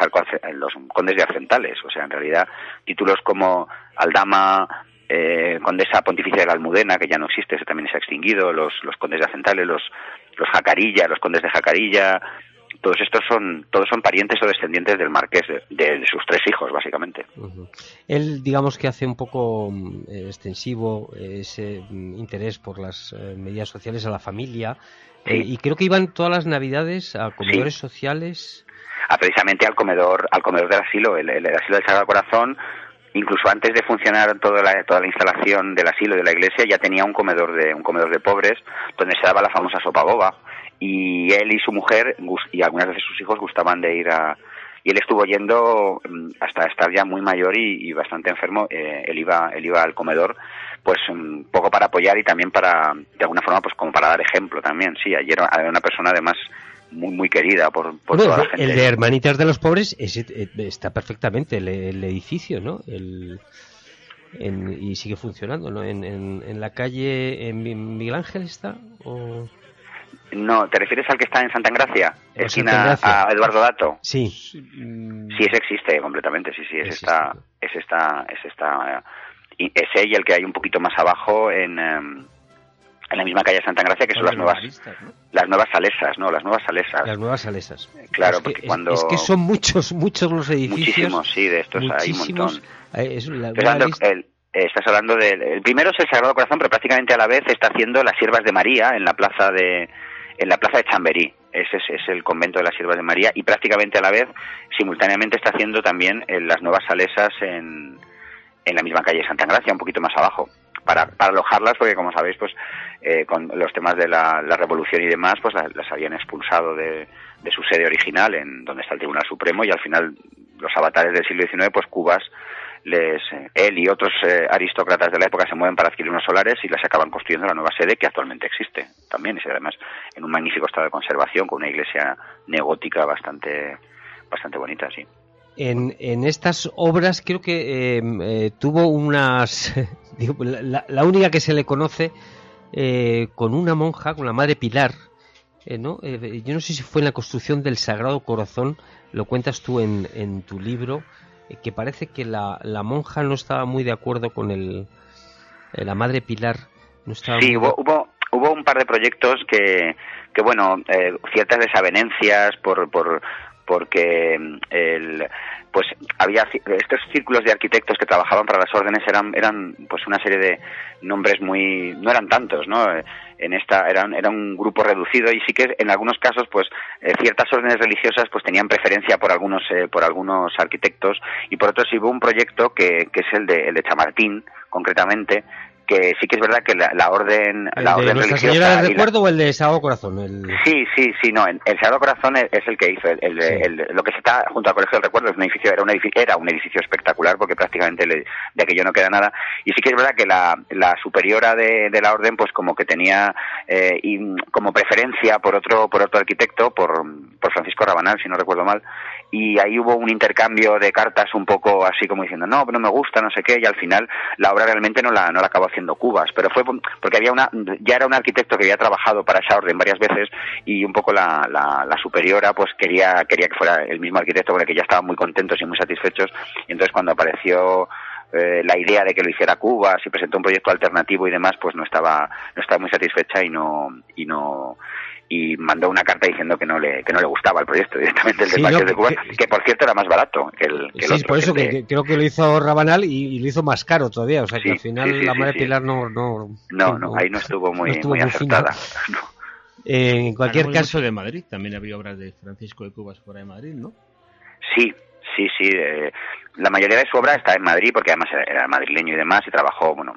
los condes de Arcentales. O sea, en realidad, títulos como Aldama, eh, condesa pontificia de la Almudena, que ya no existe, también se ha extinguido, los, los condes de Acentales, los, los Jacarilla, los condes de Jacarilla, todos estos son todos son parientes o descendientes del marqués de, sus tres hijos básicamente. Él digamos que hace un poco mm, extensivo ese mm, interés por las eh, medidas sociales a la familia. Eh, y creo que iban todas las navidades a comedores sociales. A precisamente al comedor al comedor del asilo el, el asilo del Sagrado Corazón incluso antes de funcionar toda la, toda la instalación del asilo de la iglesia ya tenía un comedor de un comedor de pobres donde se daba la famosa sopa boba. Y él y su mujer y algunas veces sus hijos gustaban de ir a y él estuvo yendo mm, hasta estar ya muy mayor y, bastante enfermo. Eh, él iba él iba al comedor pues un mm, poco para apoyar y también para de alguna forma pues como para dar ejemplo también. Sí ayer era una persona además muy, muy querida por, toda la gente. El de Hermanitas de los Pobres eh, está perfectamente, el, edificio, ¿no? El, y sigue funcionando, ¿no? En, en, la calle en Miguel Ángel está o... No, ¿te refieres al que está en Santa Engracia? Esquina a Eduardo Dato. Sí. Sí, ese existe completamente, sí, sí, es esta, es esta, es esta, eh, ese y el que hay un poquito más abajo en, em, en la misma calle Santa Gracia, que son las nuevas, las nuevas salesas, ¿no? Las nuevas salesas. Las nuevas salesas. Eh, claro, porque cuando... Es, que son muchos, muchos los edificios. Muchísimos, sí, de estos hay un montón. Eh, estás hablando del... El primero es el Sagrado Corazón, pero prácticamente a la vez está haciendo las siervas de María en la plaza de en la plaza de Chamberí. Ese es, el convento de las siervas de María y prácticamente a la vez, simultáneamente está haciendo también eh, las nuevas salesas en, en la misma calle Santa Gracia, un poquito más abajo para, para alojarlas, porque como sabéis, pues eh, con los temas de la, revolución y demás, pues las, habían expulsado de, de, su sede original, en donde está el Tribunal Supremo, y al final los avatares del siglo XIX, pues Cubas les, eh, él y otros eh, aristócratas de la época se mueven para adquirir unos solares y las acaban construyendo la nueva sede que actualmente existe también, y además en un magnífico estado de conservación, con una iglesia neogótica bastante, bastante bonita, sí. En, en estas obras creo que tuvo unas la, única que se le conoce eh, con una monja, con la madre Pilar, eh, ¿no? Eh, yo no sé si fue en la construcción del Sagrado Corazón, lo cuentas tú en, en tu libro, que parece que la, la, monja no estaba muy de acuerdo con el, la madre Pilar. No estaba sí, hubo, hubo, hubo, un par de proyectos que, que bueno, ciertas desavenencias por, por, porque mm, el, pues había estos círculos de arquitectos que trabajaban para las órdenes eran eran pues una serie de nombres muy no eran tantos no en esta eran era un grupo reducido y sí que en algunos casos pues eh, ciertas órdenes religiosas pues tenían preferencia por algunos eh, por algunos arquitectos y por otros hubo un proyecto que, que es el de el de Chamartín concretamente que sí que es verdad que la, orden, ¿El la de orden Nuestra Señora del Recuerdo o el de Sagrado Corazón? El... Sí, sí, sí, no, el, Sagrado Corazón es, el que hizo, el, lo que se está junto al Colegio del Recuerdo es un edificio, era un edificio, era un edificio espectacular porque prácticamente de aquello no queda nada. Y sí que es verdad que la, la superiora de, de la orden pues como que tenía eh, y, como preferencia por otro por otro arquitecto, por, por Francisco Rabanal, si no recuerdo mal, y ahí hubo un intercambio de cartas un poco así como diciendo no, no me gusta, no sé qué, y al final la obra realmente no la, no la acabó haciendo Cubas, pero fue porque había una, ya era un arquitecto que había trabajado para esa orden varias veces y un poco la, la, superiora pues quería, quería que fuera el mismo arquitecto con el que ya estaban muy contentos y muy satisfechos, y entonces cuando apareció eh, la idea de que lo hiciera Cuba, si presentó un proyecto alternativo y demás, pues no estaba, no estaba muy satisfecha y no, y no, y mandó una carta diciendo que no le, que no le gustaba el proyecto directamente el de de Cuba, que, por cierto era más barato que el, que sí, por eso que, creo que lo hizo Rabanal y, lo hizo más caro todavía, o sea que al final la madre Pilar no no, no, no, ahí no estuvo muy, muy, acertada. Eh, en cualquier caso de Madrid, también había obras de Francisco de Cubas fuera de Madrid, ¿no? Sí, sí, sí. Eh, la mayoría de su obra está en Madrid porque además era madrileño y demás y trabajó, bueno,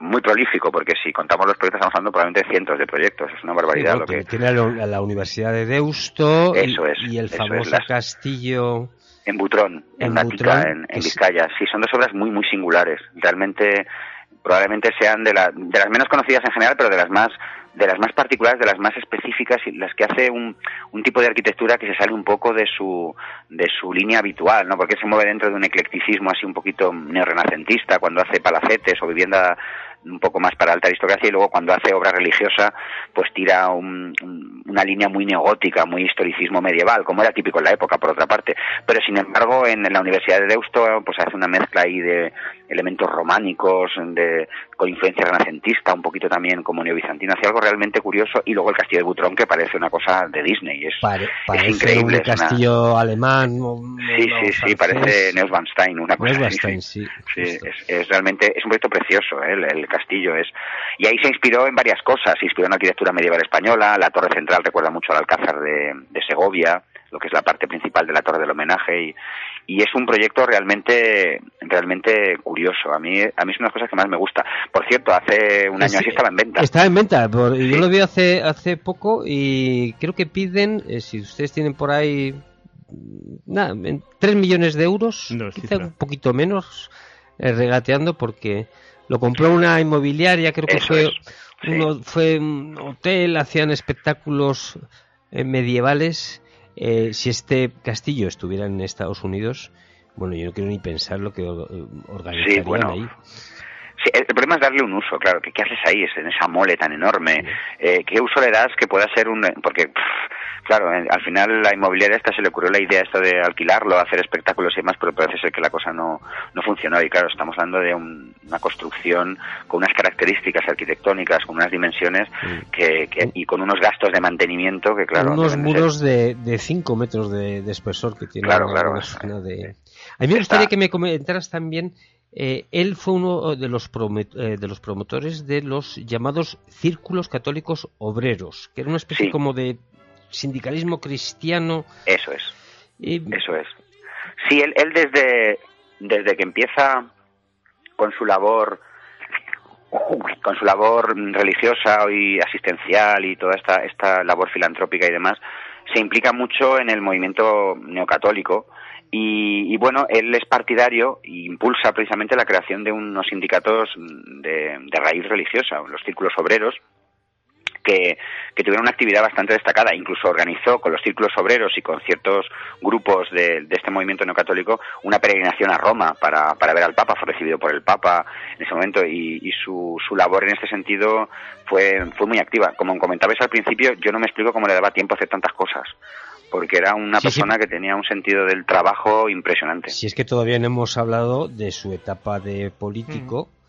muy prolífico, porque si contamos los proyectos estamos hablando probablemente de cientos de proyectos, es una barbaridad. lo que... Tiene la, Universidad de Deusto y, el famoso castillo... En Butrón, en, en en, Vizcaya. Sí, son dos obras muy, muy singulares. Realmente, probablemente sean de, la, de las menos conocidas en general, pero de las más de las más particulares, de las más específicas y las que hace un, un tipo de arquitectura que se sale un poco de su, de su línea habitual, ¿no? Porque se mueve dentro de un eclecticismo así un poquito neorrenacentista, cuando hace palacetes o vivienda un poco más para alta aristocracia y luego cuando hace obra religiosa pues tira un, una línea muy neogótica, muy historicismo medieval, como era típico en la época, por otra parte. Pero sin embargo, en, la Universidad de Deusto, pues hace una mezcla ahí de elementos románicos, de, con influencia renacentista, un poquito también como neobizantino, hace algo realmente curioso. Y luego el castillo de Butrón, que parece una cosa de Disney. Es, es increíble. Un castillo alemán. Sí, sí, sí, parece Neuschwanstein, una cosa así. Sí, sí, es, realmente, es un proyecto precioso, ¿eh? el, el castillo es. Y ahí se inspiró en varias cosas. Se inspiró en la arquitectura medieval española, la torre central recuerda mucho al Alcázar de, Segovia, lo que es la parte principal de la torre del homenaje y, y es un proyecto realmente realmente curioso. A mí a mí es una de las cosas que más me gusta. Por cierto, hace un año así estaba en venta. Estaba en venta, yo lo vi hace hace poco y creo que piden, eh, si ustedes tienen por ahí nada, 3 millones de euros, quizá un poquito menos, eh, regateando porque lo compró una inmobiliaria, creo que fue uno fue un hotel, hacían espectáculos eh, medievales. Eh, si este castillo estuviera en Estados Unidos, bueno, yo no quiero ni pensar lo que organizarían ahí. Sí, el problema es darle un uso, claro. ¿Qué, qué haces ahí en esa mole tan enorme? Eh, ¿Qué uso le das que pueda ser un...? Porque, claro, al final la inmobiliaria esta se le ocurrió la idea esta de alquilarlo, hacer espectáculos y demás, pero parece ser que la cosa no, no funcionó. Y claro, estamos hablando de una construcción con unas características arquitectónicas, con unas dimensiones que, y con unos gastos de mantenimiento que, claro... Unos muros de 5 metros de, espesor que tiene claro, claro, de... A mí me gustaría que me comentaras también eh, él fue uno de los, eh, de los promotores de los llamados círculos católicos obreros, que era una especie como de sindicalismo cristiano. Eso es. Eso es. Sí, él, él desde, desde que empieza con su labor con su labor religiosa y asistencial y toda esta, esta labor filantrópica y demás, se implica mucho en el movimiento neocatólico y, bueno, él es partidario e impulsa precisamente la creación de unos sindicatos de, raíz religiosa, los círculos obreros, que, tuvieron una actividad bastante destacada. Incluso organizó con los círculos obreros y con ciertos grupos de, este movimiento neocatólico una peregrinación a Roma para, para, ver al Papa. Fue recibido por el Papa en ese momento y, su, su, labor en este sentido fue, fue muy activa. Como comentabais al principio, yo no me explico cómo le daba tiempo a hacer tantas cosas porque era una persona que tenía un sentido del trabajo impresionante. Si es que todavía no hemos hablado de su etapa de político, mm.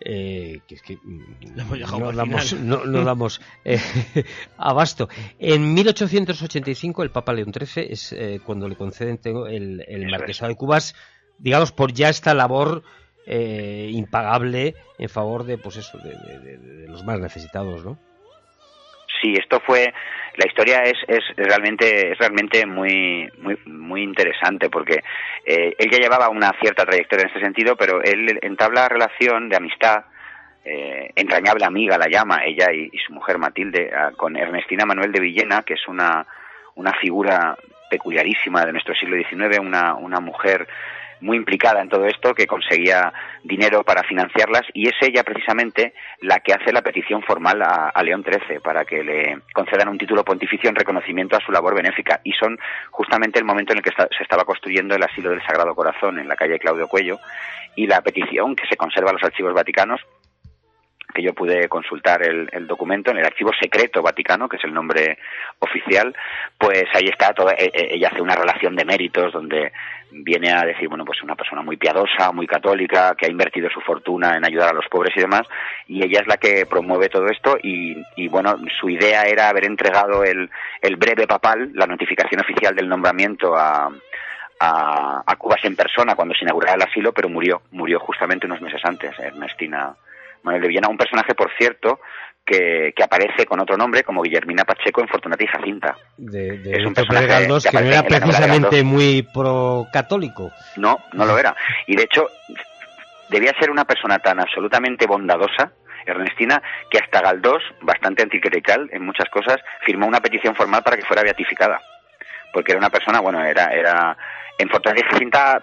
Eh, que es que mm, no damos, no, damos eh, abasto. En 1885 el Papa León XIII es eh, cuando le conceden el, el Marquesado de Cubas, digamos por ya esta labor impagable en favor de pues eso de los más necesitados, ¿no? Sí, esto fue la historia es, es realmente es realmente muy muy muy interesante porque eh, él ya llevaba una cierta trayectoria en este sentido, pero él entabla relación de amistad eh, entrañable amiga la llama ella y, su mujer Matilde con Ernestina Manuel de Villena, que es una una figura peculiarísima de nuestro siglo XIX, una una mujer muy implicada en todo esto, que conseguía dinero para financiarlas y es ella precisamente la que hace la petición formal a, León XIII para que le concedan un título pontificio en reconocimiento a su labor benéfica. Y son justamente el momento en el que se estaba construyendo el asilo del Sagrado Corazón en la calle Claudio Cuello y la petición que se conserva en los archivos vaticanos que yo pude consultar el, documento en el archivo secreto vaticano, que es el nombre oficial, pues ahí está, toda, e, e, ella hace una relación de méritos donde viene a decir, bueno, pues una persona muy piadosa, muy católica, que ha invertido su fortuna en ayudar a los pobres y demás, y ella es la que promueve todo esto y, y bueno, su idea era haber entregado el, el breve papal, la notificación oficial del nombramiento a, a, a Cubas en persona cuando se inauguraba el asilo, pero murió, murió justamente unos meses antes, Ernestina Manuel de Villena, un personaje, por cierto, que, que, aparece con otro nombre como Guillermina Pacheco en Fortunata y Jacinta. De, es un personaje que, que no era precisamente muy pro-católico. No, no lo era. Y de hecho, debía ser una persona tan absolutamente bondadosa, Ernestina, que hasta Galdós, bastante anticlerical en muchas cosas, firmó una petición formal para que fuera beatificada. Porque era una persona, bueno, era, era en Fortunata y Jacinta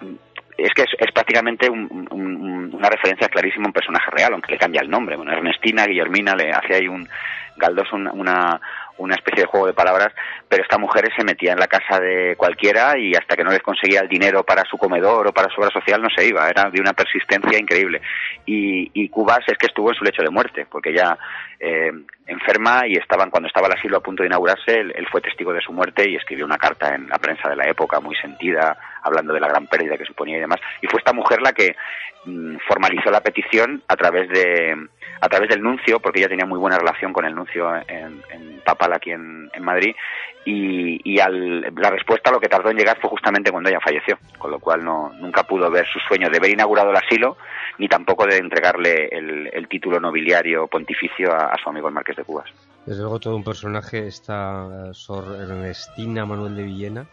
es que es, prácticamente una referencia clarísima a un personaje real, aunque le cambia el nombre. Bueno, Ernestina, Guillermina, le hace ahí un, Galdós una, una especie de juego de palabras, pero esta mujer se metía en la casa de cualquiera y hasta que no les conseguía el dinero para su comedor o para su obra social no se iba, era de una persistencia increíble. Y, y Cubas es que estuvo en su lecho de muerte, porque ella eh, enferma y estaban cuando estaba el asilo a punto de inaugurarse, él, fue testigo de su muerte y escribió una carta en la prensa de la época muy sentida, hablando de la gran pérdida que suponía y demás. Y fue esta mujer la que mm, formalizó la petición a través de a través del nuncio, porque ella tenía muy buena relación con el nuncio en, Papal aquí en, Madrid, y, la respuesta lo que tardó en llegar fue justamente cuando ella falleció, con lo cual no, nunca pudo ver su sueño de haber inaugurado el asilo, ni tampoco de entregarle el, título nobiliario pontificio a, su amigo el Marqués de Cubas. Desde luego todo un personaje, esta Sor Ernestina Manuel de Villena,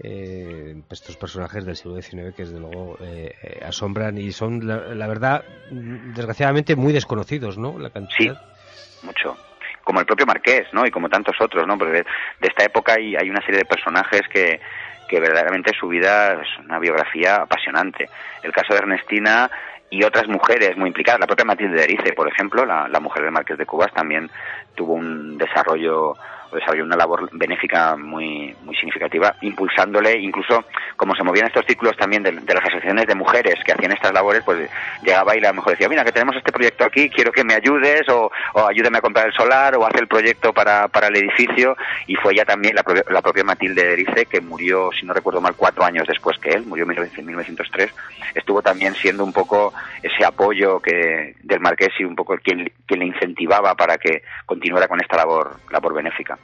eh, estos personajes del siglo XIX que desde luego eh, eh, asombran y son la, verdad desgraciadamente muy desconocidos no la cantidad. Sí mucho. Como el propio Marqués no y como tantos otros no porque de, esta época hay, hay una serie de personajes que que verdaderamente su vida es una biografía apasionante. El caso de Ernestina y otras mujeres muy implicadas. La propia Matilde de Erice, por ejemplo, la, la mujer del Marqués de Cubas, también tuvo un desarrollo desarrolló una labor benéfica muy, muy significativa, impulsándole, incluso como se movían estos círculos también de, las asociaciones de mujeres que hacían estas labores, pues llegaba y a lo mejor decía, mira, que tenemos este proyecto aquí, quiero que me ayudes, o, ayúdame a comprar el solar, o hace el proyecto para, para el edificio, y fue ella también, la, la propia Matilde Erice, que murió, si no recuerdo mal, cuatro años después que él, murió en 1903, estuvo también siendo un poco ese apoyo que del Marqués y un poco quien, quien le incentivaba para que continuara con esta labor, labor benéfica.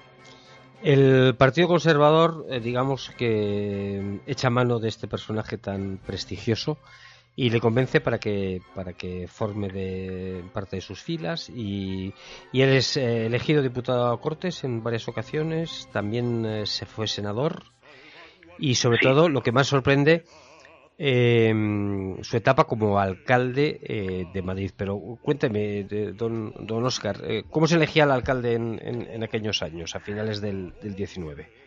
El Partido Conservador, eh, digamos que echa mano de este personaje tan prestigioso y le convence para que para que forme de parte de sus filas y, y él es eh, elegido diputado a Cortes en varias ocasiones, también eh, se fue senador y sobre todo lo que más sorprende eh, su etapa como alcalde eh, de Madrid. Pero cuénteme, don, don Oscar, eh, ¿cómo se elegía el alcalde en, en, aquellos años, a finales del, del 19?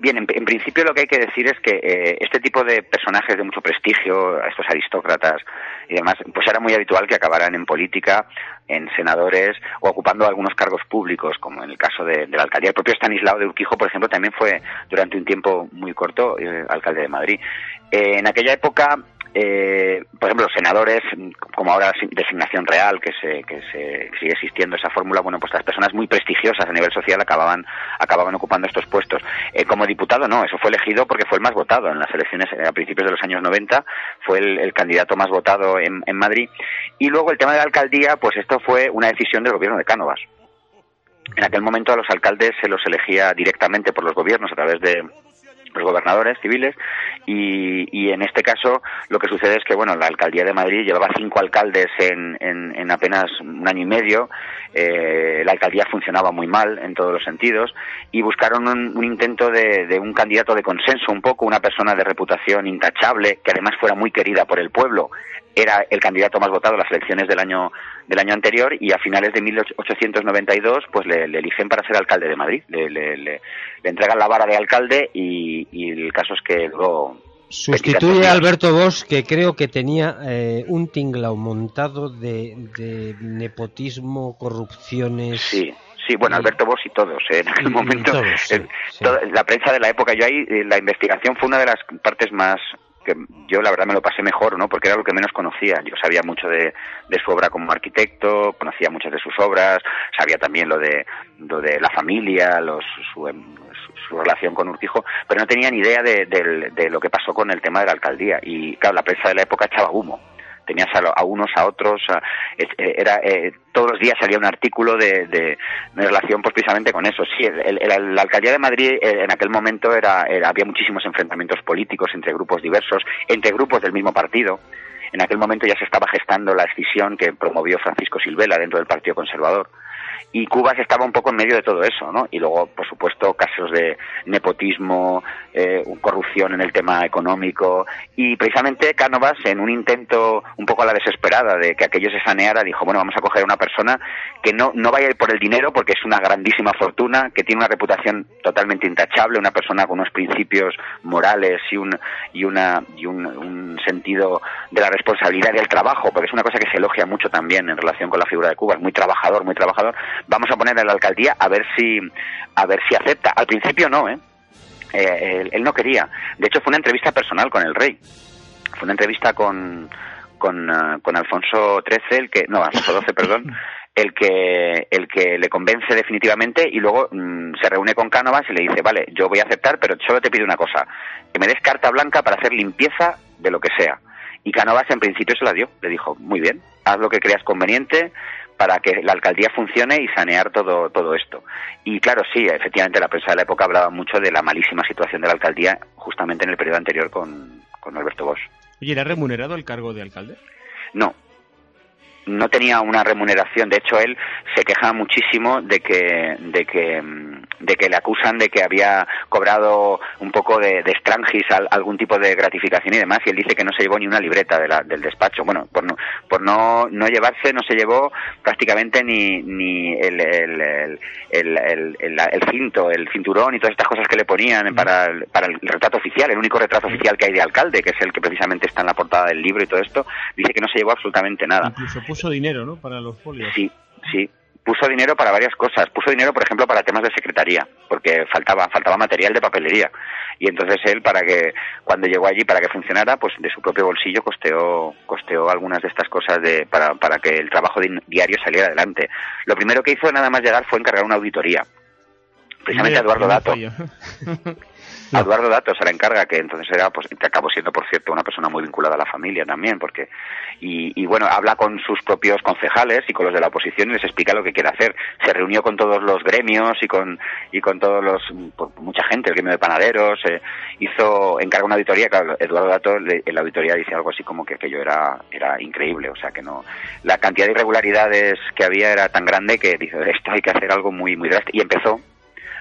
Bien, en, principio lo que hay que decir es que eh, este tipo de personajes de mucho prestigio, estos aristócratas y demás, pues era muy habitual que acabaran en política, en senadores o ocupando algunos cargos públicos, como en el caso de, la alcaldía. El propio Stanislao de Urquijo, por ejemplo, también fue durante un tiempo muy corto eh, alcalde de Madrid. Eh, en aquella época eh, por ejemplo, los senadores, como ahora designación real, que se, que se sigue existiendo esa fórmula, bueno, pues las personas muy prestigiosas a nivel social acababan, ocupando estos puestos. Eh, como diputado, no, eso fue elegido porque fue el más votado en las elecciones eh, a principios de los años 90, fue el, candidato más votado en, en Madrid. Y luego el tema de la alcaldía, pues esto fue una decisión del gobierno de Cánovas. En aquel momento a los alcaldes se los elegía directamente por los gobiernos a través de, los gobernadores civiles y, y, en este caso lo que sucede es que bueno la alcaldía de Madrid llevaba cinco alcaldes en, en, apenas un año y medio eh, la alcaldía funcionaba muy mal en todos los sentidos y buscaron un, intento de, de, un candidato de consenso un poco una persona de reputación intachable que además fuera muy querida por el pueblo. Era el candidato más votado en las elecciones del año del año anterior y a finales de 1892 pues le, eligen para ser alcalde de Madrid. Le, le, le, entregan la vara de alcalde y, y el caso es que luego Sustituye a Alberto Bosch, que creo que tenía eh, un tinglao montado de, de, nepotismo, corrupciones. Sí, sí, bueno, Alberto Bosch y todos, eh, en aquel momento. la prensa de la época, yo ahí, eh, la investigación fue una de las partes más que yo la verdad me lo pasé mejor, ¿no? Porque era lo que menos conocía. Yo sabía mucho de, su obra como arquitecto, conocía muchas de sus obras, sabía también lo de lo de la familia, los, su, em, su, relación con Urquijo, pero no tenía ni idea de, de, lo que pasó con el tema de la alcaldía. Y claro, la prensa de la época echaba humo tenías a, unos a otros eh, era eh, todos los días salía un artículo de, de, relación pues precisamente con eso. Sí la alcaldía de Madrid eh, en aquel momento era, había muchísimos enfrentamientos políticos entre grupos diversos entre grupos del mismo partido. En aquel momento ya se estaba gestando la escisión que promovió Francisco Silvela dentro del Partido Conservador y Cuba estaba un poco en medio de todo eso, ¿no? Y luego, por supuesto, casos de nepotismo, eh, corrupción en el tema económico y precisamente Cánovas, en un intento un poco a la desesperada de que aquello se saneara, dijo, bueno, vamos a coger a una persona que no, no vaya a ir por el dinero porque es una grandísima fortuna, que tiene una reputación totalmente intachable, una persona con unos principios morales y un, y una, y un, un sentido de la responsabilidad del trabajo, porque es una cosa que se elogia mucho también en relación con la figura de Cuba, es muy trabajador, muy trabajador, vamos a ponerle a la alcaldía a ver si, a ver si acepta. Al principio no, ¿eh? eh él, no quería. De hecho, fue una entrevista personal con el rey. Fue una entrevista con, con, eh, con Alfonso XIII, el que, no, Alfonso XII, perdón, el que, el que le convence definitivamente y luego mm, se reúne con Cánovas y le dice, vale, yo voy a aceptar, pero solo te pido una cosa, que me des carta blanca para hacer limpieza de lo que sea. Y Cánovas en principio se la dio, le dijo, muy bien, haz lo que creas conveniente para que la alcaldía funcione y sanear todo, todo esto. Y claro, sí, efectivamente la prensa de la época hablaba mucho de la malísima situación de la alcaldía justamente en el periodo anterior con, con Alberto Bosch. ¿Y era remunerado el cargo de alcalde? No, no tenía una remuneración. De hecho, él se queja muchísimo de que, de que, de que le acusan de que había cobrado un poco de, de estrangis algún tipo de gratificación y demás. Y él dice que no se llevó ni una libreta de la, del despacho. Bueno, por no, por no, no llevarse, no se llevó prácticamente ni, ni el, el, el, el, el cinto, el cinturón y todas estas cosas que le ponían para el, para el retrato oficial, el único retrato oficial que hay de alcalde, que es el que precisamente está en la portada del libro y todo esto. Dice que no se llevó absolutamente nada puso dinero, ¿no? Para los folios. Sí, sí. Puso dinero para varias cosas. Puso dinero, por ejemplo, para temas de secretaría, porque faltaba faltaba material de papelería. Y entonces él, para que cuando llegó allí, para que funcionara, pues de su propio bolsillo costeó costeó algunas de estas cosas de para, para que el trabajo diario saliera adelante. Lo primero que hizo nada más llegar fue encargar una auditoría precisamente a Eduardo Dato. Eduardo Dato se la encarga, que entonces era, pues, que acabó siendo, por cierto, una persona muy vinculada a la familia también, porque, y, bueno, habla con sus propios concejales y con los de la oposición y les explica lo que quiere hacer. Se reunió con todos los gremios y con, y con todos los, pues, mucha gente, el gremio de panaderos, eh, hizo, encarga una auditoría, claro, Eduardo Dato en la auditoría dice algo así como que aquello era, era increíble, o sea que no, la cantidad de irregularidades que había era tan grande que dice, esto hay que hacer algo muy, muy drástico, y empezó,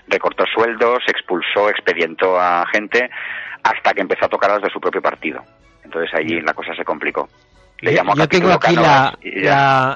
recortó sueldos, expulsó, expedientó a gente, hasta que empezó a tocar a los de su propio partido. Entonces allí la cosa se complicó. Le llamó yo, tengo aquí la,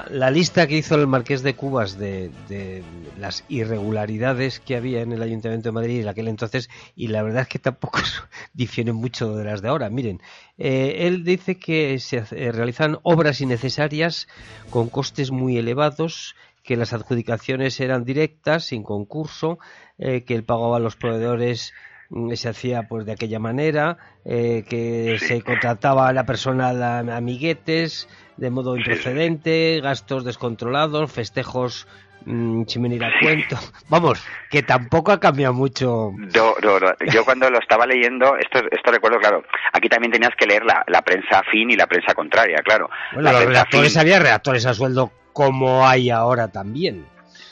la, lista que hizo el Marqués de Cubas de, de, las irregularidades que había en el Ayuntamiento de Madrid en aquel entonces y la verdad es que tampoco difieren mucho de las de ahora. Miren, eh, él dice que se eh, realizan obras innecesarias con costes muy elevados que las adjudicaciones eran directas, sin concurso, eh, que el pago a los proveedores mm, se hacía pues de aquella manera, eh, que se contrataba a la persona a amiguetes de modo improcedente, gastos descontrolados, festejos mmm, a cuento. Vamos, que tampoco ha cambiado mucho. No, no, no. Yo cuando lo estaba leyendo, esto, esto recuerdo, claro, aquí también tenías que leer la, la prensa afín y la prensa contraria, claro. Bueno, los redactores había redactores a sueldo como hay ahora también.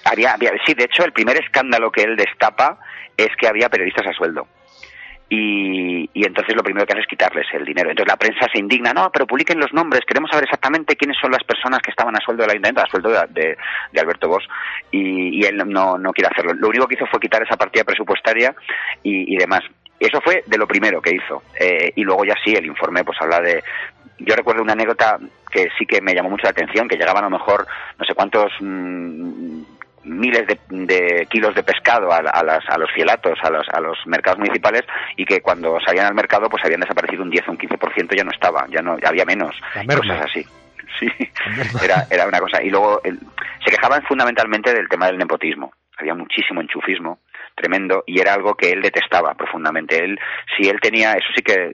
Había, sí, de hecho, el primer escándalo que él destapa es que había periodistas a sueldo. Y, entonces lo primero que hace es quitarles el dinero. Entonces la prensa se indigna, no, pero publiquen los nombres, queremos saber exactamente quiénes son las personas que estaban a sueldo del ayuntamiento, a sueldo de, de, Alberto Bosch, y, él no, no quiere hacerlo. Lo único que hizo fue quitar esa partida presupuestaria y, y demás. Eso fue de lo primero que hizo. Eh, y luego ya sí, el informe pues habla de, yo recuerdo una anécdota que sí que me llamó mucho la atención, que llegaban a lo mejor no sé cuántos mm, miles de, kilos de pescado a, las, a los fielatos, a los, a los mercados municipales y que cuando salían al mercado pues habían desaparecido un 10 o un 15% ya no estaba, ya no había menos, cosas así. Sí, era, era una cosa. Y luego se quejaban fundamentalmente del tema del nepotismo. Había muchísimo enchufismo tremendo y era algo que él detestaba profundamente. Él, si él tenía, eso sí que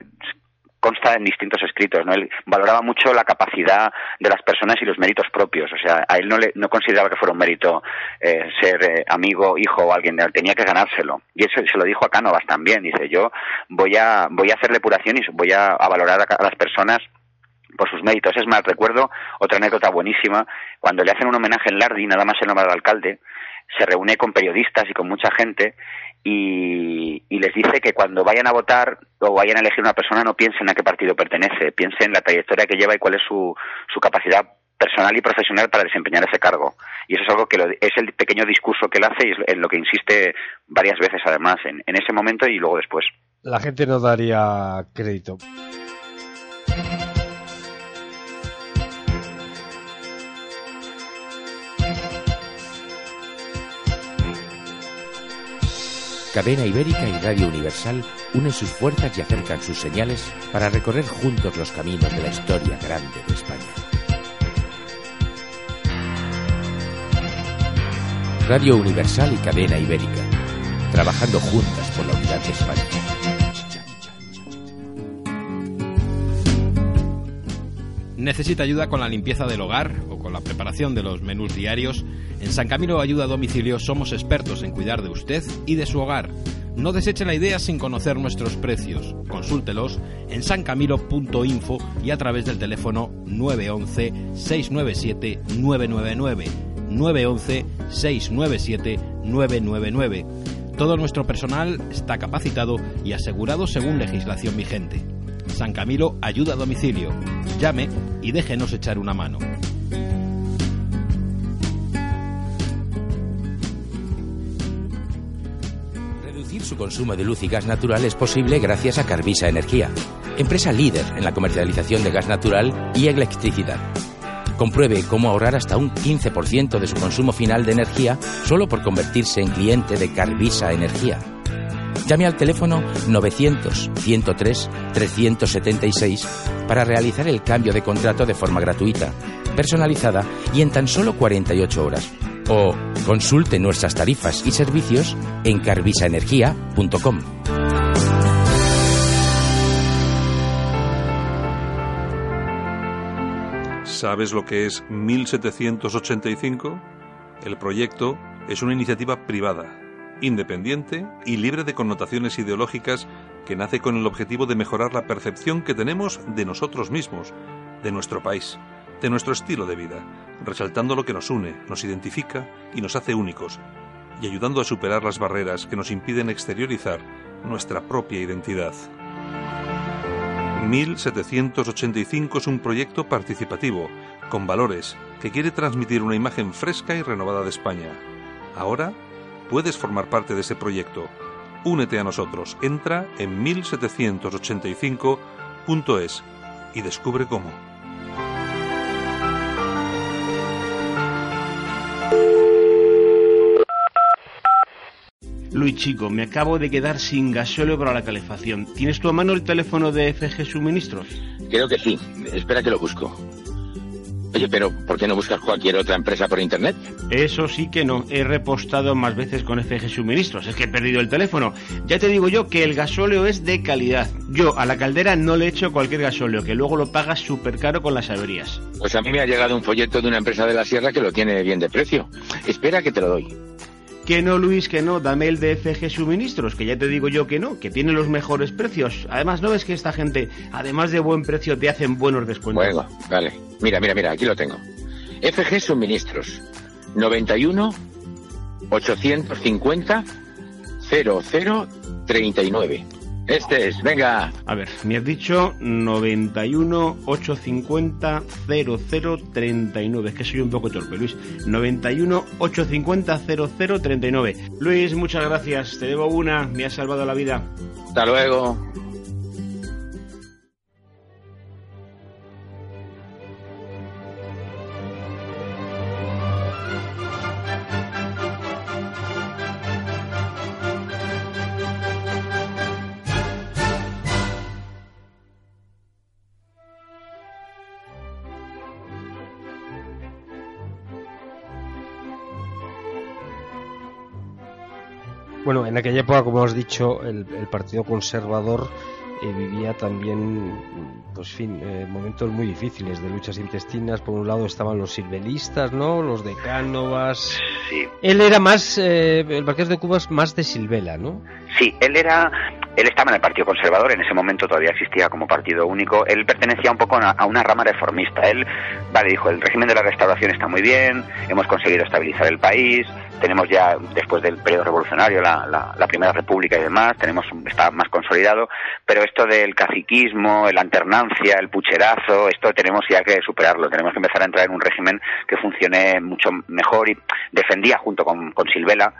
consta en distintos escritos, ¿no? Él valoraba mucho la capacidad de las personas y los méritos propios, o sea, a él no le no consideraba que fuera un mérito eh, ser eh, amigo, hijo o alguien, tenía que ganárselo. Y eso se lo dijo a Cánovas también, dice, yo voy a voy a hacer depuración y voy a, valorar a, las personas por sus méritos. Es más, recuerdo otra anécdota buenísima, cuando le hacen un homenaje en Lardi, nada más el nombre del alcalde, se reúne con periodistas y con mucha gente y, les dice que cuando vayan a votar o vayan a elegir una persona no piensen a qué partido pertenece, piensen en la trayectoria que lleva y cuál es su, su capacidad personal y profesional para desempeñar ese cargo. Y eso es algo que es el pequeño discurso que él hace y es en lo que insiste varias veces además en, en ese momento y luego después. La gente no daría crédito. Cadena Ibérica y Radio Universal unen sus fuerzas y acercan sus señales para recorrer juntos los caminos de la historia grande de España. Radio Universal y Cadena Ibérica, trabajando juntas por la unidad de España. ¿Necesita ayuda con la limpieza del hogar o con la preparación de los menús diarios? En San Camilo Ayuda a Domicilio somos expertos en cuidar de usted y de su hogar. No deseche la idea sin conocer nuestros precios. Consúltelos en sancamilo.info y a través del teléfono 911 697 999 911 697 999. Todo nuestro personal está capacitado y asegurado según legislación vigente. San Camilo ayuda a domicilio. Llame y déjenos echar una mano. Reducir su consumo de luz y gas natural es posible gracias a Carvisa Energía, empresa líder en la comercialización de gas natural y electricidad. Compruebe cómo ahorrar hasta un 15% de su consumo final de energía solo por convertirse en cliente de Carvisa Energía. Llame al teléfono 900-103-376 para realizar el cambio de contrato de forma gratuita, personalizada y en tan solo 48 horas. O consulte nuestras tarifas y servicios en carvisaenergía.com. ¿Sabes lo que es 1785? El proyecto es una iniciativa privada, independiente y libre de connotaciones ideológicas que nace con el objetivo de mejorar la percepción que tenemos de nosotros mismos, de nuestro país, de nuestro estilo de vida, resaltando lo que nos une, nos identifica y nos hace únicos, y ayudando a superar las barreras que nos impiden exteriorizar nuestra propia identidad. 1785 es un proyecto participativo, con valores, que quiere transmitir una imagen fresca y renovada de España. Ahora puedes formar parte de ese proyecto. Únete a nosotros. Entra en 1785.es y descubre cómo. Luis Chico, me acabo de quedar sin gasóleo para la calefacción. ¿Tienes tú a mano el teléfono de FG Suministros? Creo que sí. Espera que lo busco. Oye, pero ¿por qué no buscas cualquier otra empresa por internet? Eso sí que no. He repostado más veces con FG Suministros. Es que he perdido el teléfono. Ya te digo yo que el gasóleo es de calidad. Yo a la caldera no le echo cualquier gasóleo, que luego lo pagas súper caro con las averías. Pues a mí me ha llegado un folleto de una empresa de la sierra que lo tiene bien de precio. Espera que te lo doy. Que no, Luis, que no, dame el de FG Suministros, que ya te digo yo que no, que tiene los mejores precios. Además, ¿no ves que esta gente, además de buen precio, te hacen buenos descuentos? Bueno, vale. Mira, mira, mira, aquí lo tengo. FG Suministros. 91 850 0039. Este es, venga. A ver, me has dicho 91 850 0039. Es que soy un poco torpe, Luis. 91 850 0039. Luis, muchas gracias. Te debo una. Me has salvado la vida. Hasta luego. Bueno, en aquella época, como has dicho, el, el Partido Conservador eh, vivía también, pues fin, eh, momentos muy difíciles de luchas intestinas. Por un lado estaban los silvelistas, ¿no? Los de Cánovas. Sí. Él era más, eh, el Marqués de Cuba es más de Silvela, ¿no? Sí, él era, él estaba en el Partido Conservador, en ese momento todavía existía como partido único. Él pertenecía un poco a, a una rama reformista. Él, vale, dijo, el régimen de la restauración está muy bien, hemos conseguido estabilizar el país, tenemos ya, después del periodo revolucionario, la, la, la Primera República y demás, tenemos, está más consolidado, pero esto del caciquismo, la alternancia, el pucherazo, esto tenemos ya que superarlo, tenemos que empezar a entrar en un régimen que funcione mucho mejor y defendía junto con, con Silvela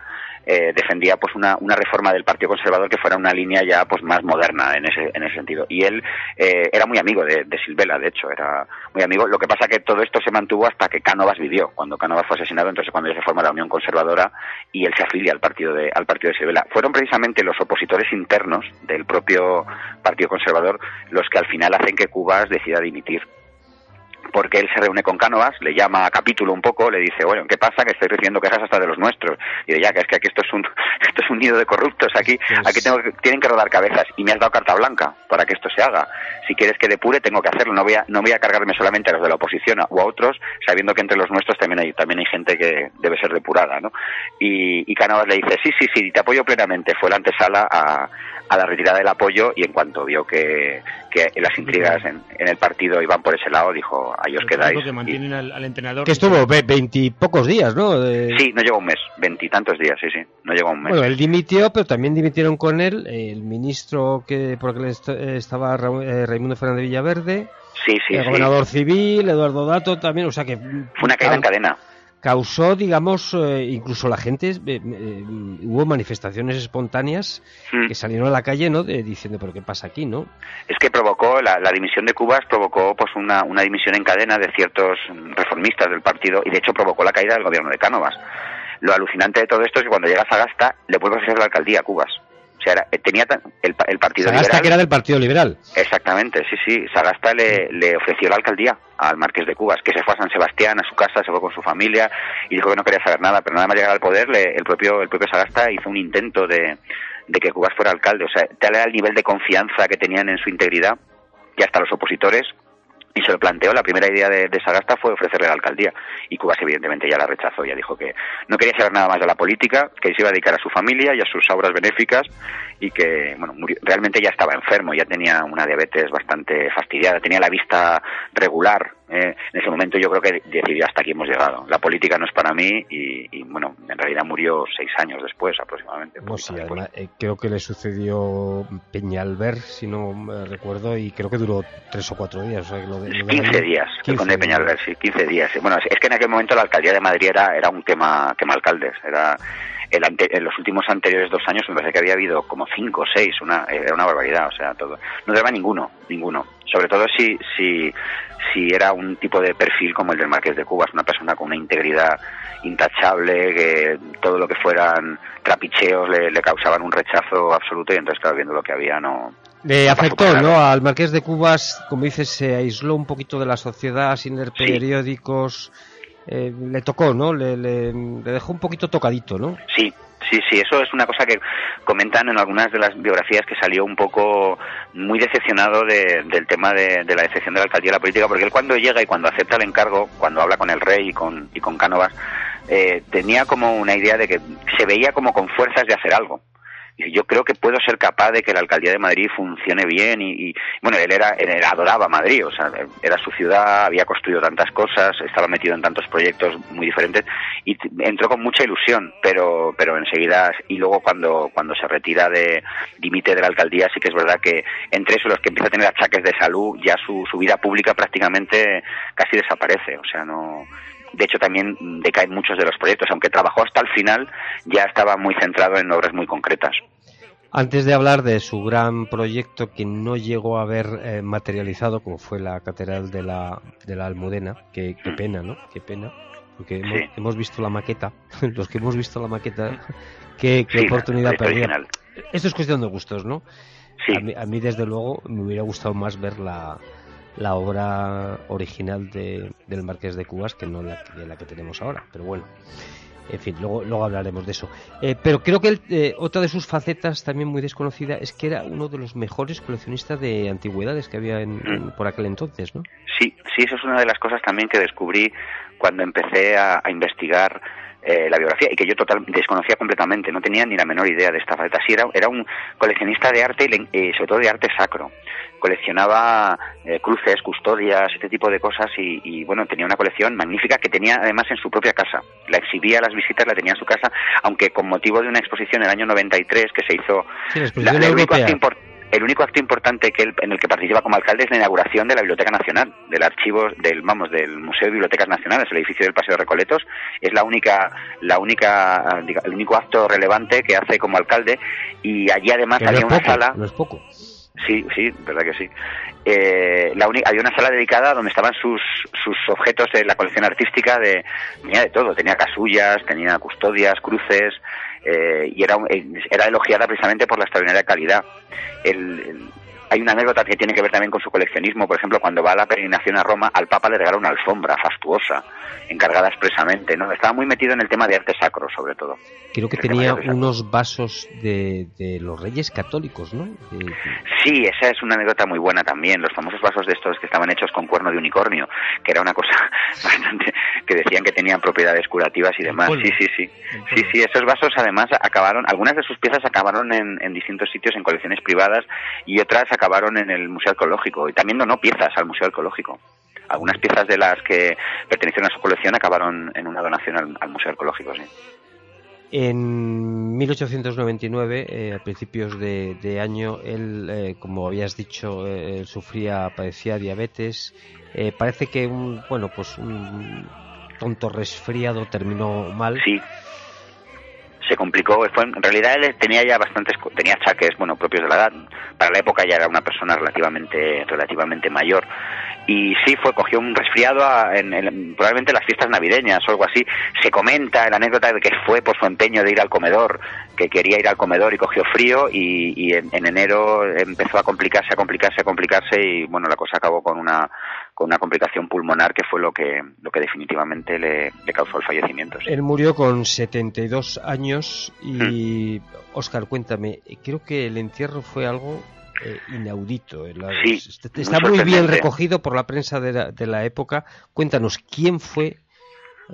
eh, defendía pues una, una reforma del Partido Conservador que fuera una línea ya pues más moderna en ese, en ese sentido. Y él eh, era muy amigo de, Silvela, de hecho, era muy amigo. Lo que pasa que todo esto se mantuvo hasta que Cánovas vivió. Cuando Cánovas fue asesinado, entonces cuando se forma la Unión Conservadora y él se afilia al partido de, al partido de Silvela. Fueron precisamente los opositores internos del propio Partido Conservador los que al final hacen que Cubas decida dimitir porque él se reúne con Cánovas, le llama a capítulo un poco, le dice, bueno, ¿qué pasa? Que estoy recibiendo quejas hasta de los nuestros. Y dice, ya, que es que aquí esto es un, esto es un nido de corruptos, aquí, Pues aquí tengo que- tienen que rodar cabezas. Y me has dado carta blanca para que esto se haga. Si quieres que depure, tengo que hacerlo. No voy a, no voy a cargarme solamente a los de la oposición o a otros, sabiendo que entre los nuestros también hay, también hay gente que debe ser depurada, ¿no? Y, y Cánovas le dice, sí, sí, sí, te apoyo plenamente. Fue la antesala a, a la retirada del apoyo y en cuanto vio que, que las intrigas en, en el partido iban por ese lado, dijo, ahí os quedáis. Que Y- mantienen al, al entrenador. Que estuvo ve- veintipocos días, ¿no? De- Sí, no llegó un mes, veintitantos días, sí, sí, no llegó un mes. Bueno, él dimitió, pero también dimitieron con él el ministro que porque él est- eh, estaba Ra- eh, Raimundo Fernández Villaverde, sí, sí, el sí. gobernador civil, Eduardo Dato también, o sea que Fue una caída en cadena. Causó, digamos, eh, incluso la gente, eh, eh, hubo manifestaciones espontáneas Mm. que salieron a la calle, ¿no? De- diciendo, pero ¿qué pasa aquí, no? Es que provocó, la, la dimisión de Cubas provocó pues una, una dimisión en cadena de ciertos reformistas del partido y de hecho provocó la caída del gobierno de Cánovas. Lo alucinante de todo esto es que cuando llega Sagasta le vuelve a ofrecer la alcaldía a Cubas. O sea, era- eh, tenía el, el partido Sagasta, liberal... que era del Partido Liberal. Exactamente, sí, sí. Sagasta le, le ofreció la alcaldía al Marqués de Cubas, que se fue a San Sebastián, a su casa, se fue con su familia y dijo que no quería saber nada, pero nada más llegar al poder, le- el propio el propio Sagasta hizo un intento de, de que Cubas fuera alcalde. O sea, tal era el nivel de confianza que tenían en su integridad y hasta los opositores y se lo planteó, la primera idea de, de Sagasta fue ofrecerle la alcaldía y Cubas evidentemente ya la rechazó, ya dijo que no quería saber nada más de la política, que se iba a dedicar a su familia y a sus obras benéficas y que bueno murió- realmente ya estaba enfermo, ya tenía una diabetes bastante fastidiada, tenía la vista regular. Eh, en ese momento yo creo que decidió hasta aquí hemos llegado. La política no es para mí y, y, bueno, en realidad murió seis años después aproximadamente. No, sí, además, eh, creo que le sucedió Peñalver, si no me recuerdo, y creo que duró tres o cuatro días. O sea, que lo de- lo de 15 Madrid- días, el 15 conde de Peñalver, sí, 15 días. Bueno, es es que en aquel momento la alcaldía de Madrid era, era un tema, tema alcaldes. Era el ante- en los últimos anteriores dos años me parece que había habido como cinco o seis, una, era una barbaridad, o sea, todo. No daba ninguno, ninguno. Sobre todo si, si, si era un tipo de perfil como el del Marqués de Cubas, una persona con una integridad intachable, que todo lo que fueran trapicheos le, le causaban un rechazo absoluto y entonces, claro, viendo lo que había, no, Le afectó. ¿no? Al Marqués de Cubas, como dices, se aisló un poquito de la sociedad sin leer Sí. periódicos. Eh, le tocó, ¿no? Le, le- dejó un poquito tocadito, ¿no? Sí, sí, sí, eso es una cosa que comentan en algunas de las biografías que salió un poco muy decepcionado de- del tema de, de la decepción de la alcaldía de la política, porque él cuando llega y cuando acepta el encargo, cuando habla con el rey y con, y con Cánovas, eh, tenía como una idea de que se veía como con fuerzas de hacer algo. Yo creo que puedo ser capaz de que la alcaldía de Madrid funcione bien y, bueno, él era, él adoraba Madrid, o sea, era su ciudad, había construido tantas cosas, estaba metido en tantos proyectos muy diferentes y entró con mucha ilusión, pero pero enseguida y luego cuando cuando se retira de dimite de la alcaldía sí que es verdad que entre eso los que empieza a tener achaques de salud ya su, su vida pública prácticamente casi desaparece, o sea, no de hecho también mm, decaen muchos de los proyectos, aunque trabajó hasta el final, ya estaba muy centrado en obras muy concretas. Antes de hablar de su gran proyecto que no llegó a ver eh, materializado, como fue la Catedral de la, de la Almudena, que qué pena, ¿no? Qué pena. Porque hemos, Sí. hemos visto la maqueta, los que hemos visto la maqueta, qué, qué Sí, oportunidad perdida. Esto es cuestión de gustos, ¿no? Sí. A mí, a mí, desde luego, me hubiera gustado más ver la, la obra original de, del Marqués de Cubas que no la, que- la que tenemos ahora. Pero bueno, en fin, luego, luego hablaremos de eso. Eh, pero creo que él, eh, otra de sus facetas también muy desconocida es que era uno de los mejores coleccionistas de antigüedades que había en, por aquel entonces, ¿no? Sí, sí, eso es una de las cosas también que descubrí cuando empecé a investigar eh, la biografía y que yo total desconocía completamente, no tenía ni la menor idea de esta faceta. Sí, era, era un coleccionista de arte y eh, sobre todo de arte sacro. Coleccionaba eh, cruces, custodias, este tipo de cosas y, y, bueno, tenía una colección magnífica que tenía además en su propia casa. La exhibía a las visitas, la tenía en su casa, aunque con motivo de una exposición en el año 93 que se hizo Sí, la único europea. El único acto importante que él- en el que participa como alcalde es la inauguración de la Biblioteca Nacional, del archivo del vamos del Museo de Bibliotecas Nacionales, el edificio del Paseo de Recoletos, es la única la única el único acto relevante que hace como alcalde y allí además Que había una poco, sala no es poco. Sí, sí, verdad que sí. Eh, la había una sala dedicada donde estaban sus, sus objetos de la colección artística de tenía de todo, tenía casullas, tenía custodias, cruces eh, y era eh, era elogiada precisamente por la extraordinaria calidad. El- hay una anécdota que tiene que ver también con su coleccionismo. Por ejemplo, cuando va a la peregrinación a Roma, al Papa le regala una alfombra fastuosa, encargada expresamente, ¿no? Estaba muy metido en el tema de arte sacro, sobre todo. Creo que tenía unos vasos de, de, los reyes católicos, ¿no? Sí, esa es una anécdota muy buena también. Los famosos vasos de estos que estaban hechos con cuerno de unicornio, que era una cosa bastante... que decían que tenían propiedades curativas y demás. Sí, sí, sí. Sí, sí, esos vasos además acabaron, algunas de sus piezas acabaron en, en distintos sitios, en colecciones privadas, y otras acabaron en el Museo Arqueológico. Y también donó piezas al Museo Arqueológico. Algunas piezas de las que pertenecieron a su colección acabaron en una donación al, Museo Arqueológico, sí. En 1899, eh, a principios de, año, él, eh, como habías dicho, eh, sufría, padecía diabetes. parece que un, bueno, pues un tonto resfriado terminó mal. Sí se complicó. Fue, en realidad él tenía ya bastantes, tenía achaques, bueno, propios de la edad. Para la época ya era una persona relativamente, relativamente mayor. Y sí, fue, cogió un resfriado en, probablemente en las fiestas navideñas o algo así. Se comenta la anécdota de que fue por su empeño de ir al comedor, que quería ir al comedor y cogió frío y, en, en enero empezó a complicarse, a complicarse, a complicarse y bueno, la cosa acabó con una con una complicación pulmonar que fue lo que, lo que definitivamente le, causó el fallecimiento. Él murió con 72 años y, Oscar, cuéntame, creo que el entierro fue algo eh, inaudito. Sí, está muy bien recogido por la prensa de la, de la época. Cuéntanos, ¿quién fue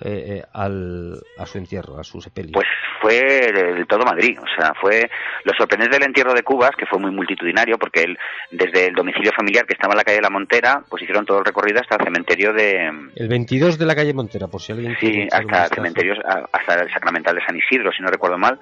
eh, eh, al, a su entierro, a su sepelio? Pues fue el todo Madrid, o sea, fue lo sorprendente del entierro de Cubas, que fue muy multitudinario, porque él, desde el domicilio familiar que estaba en la calle de la Montera, pues hicieron todo el recorrido hasta el cementerio de... El 22 de la calle Montera, por si alguien... Sí, hasta el cementerio, hasta el sacramental de San Isidro, si no recuerdo mal,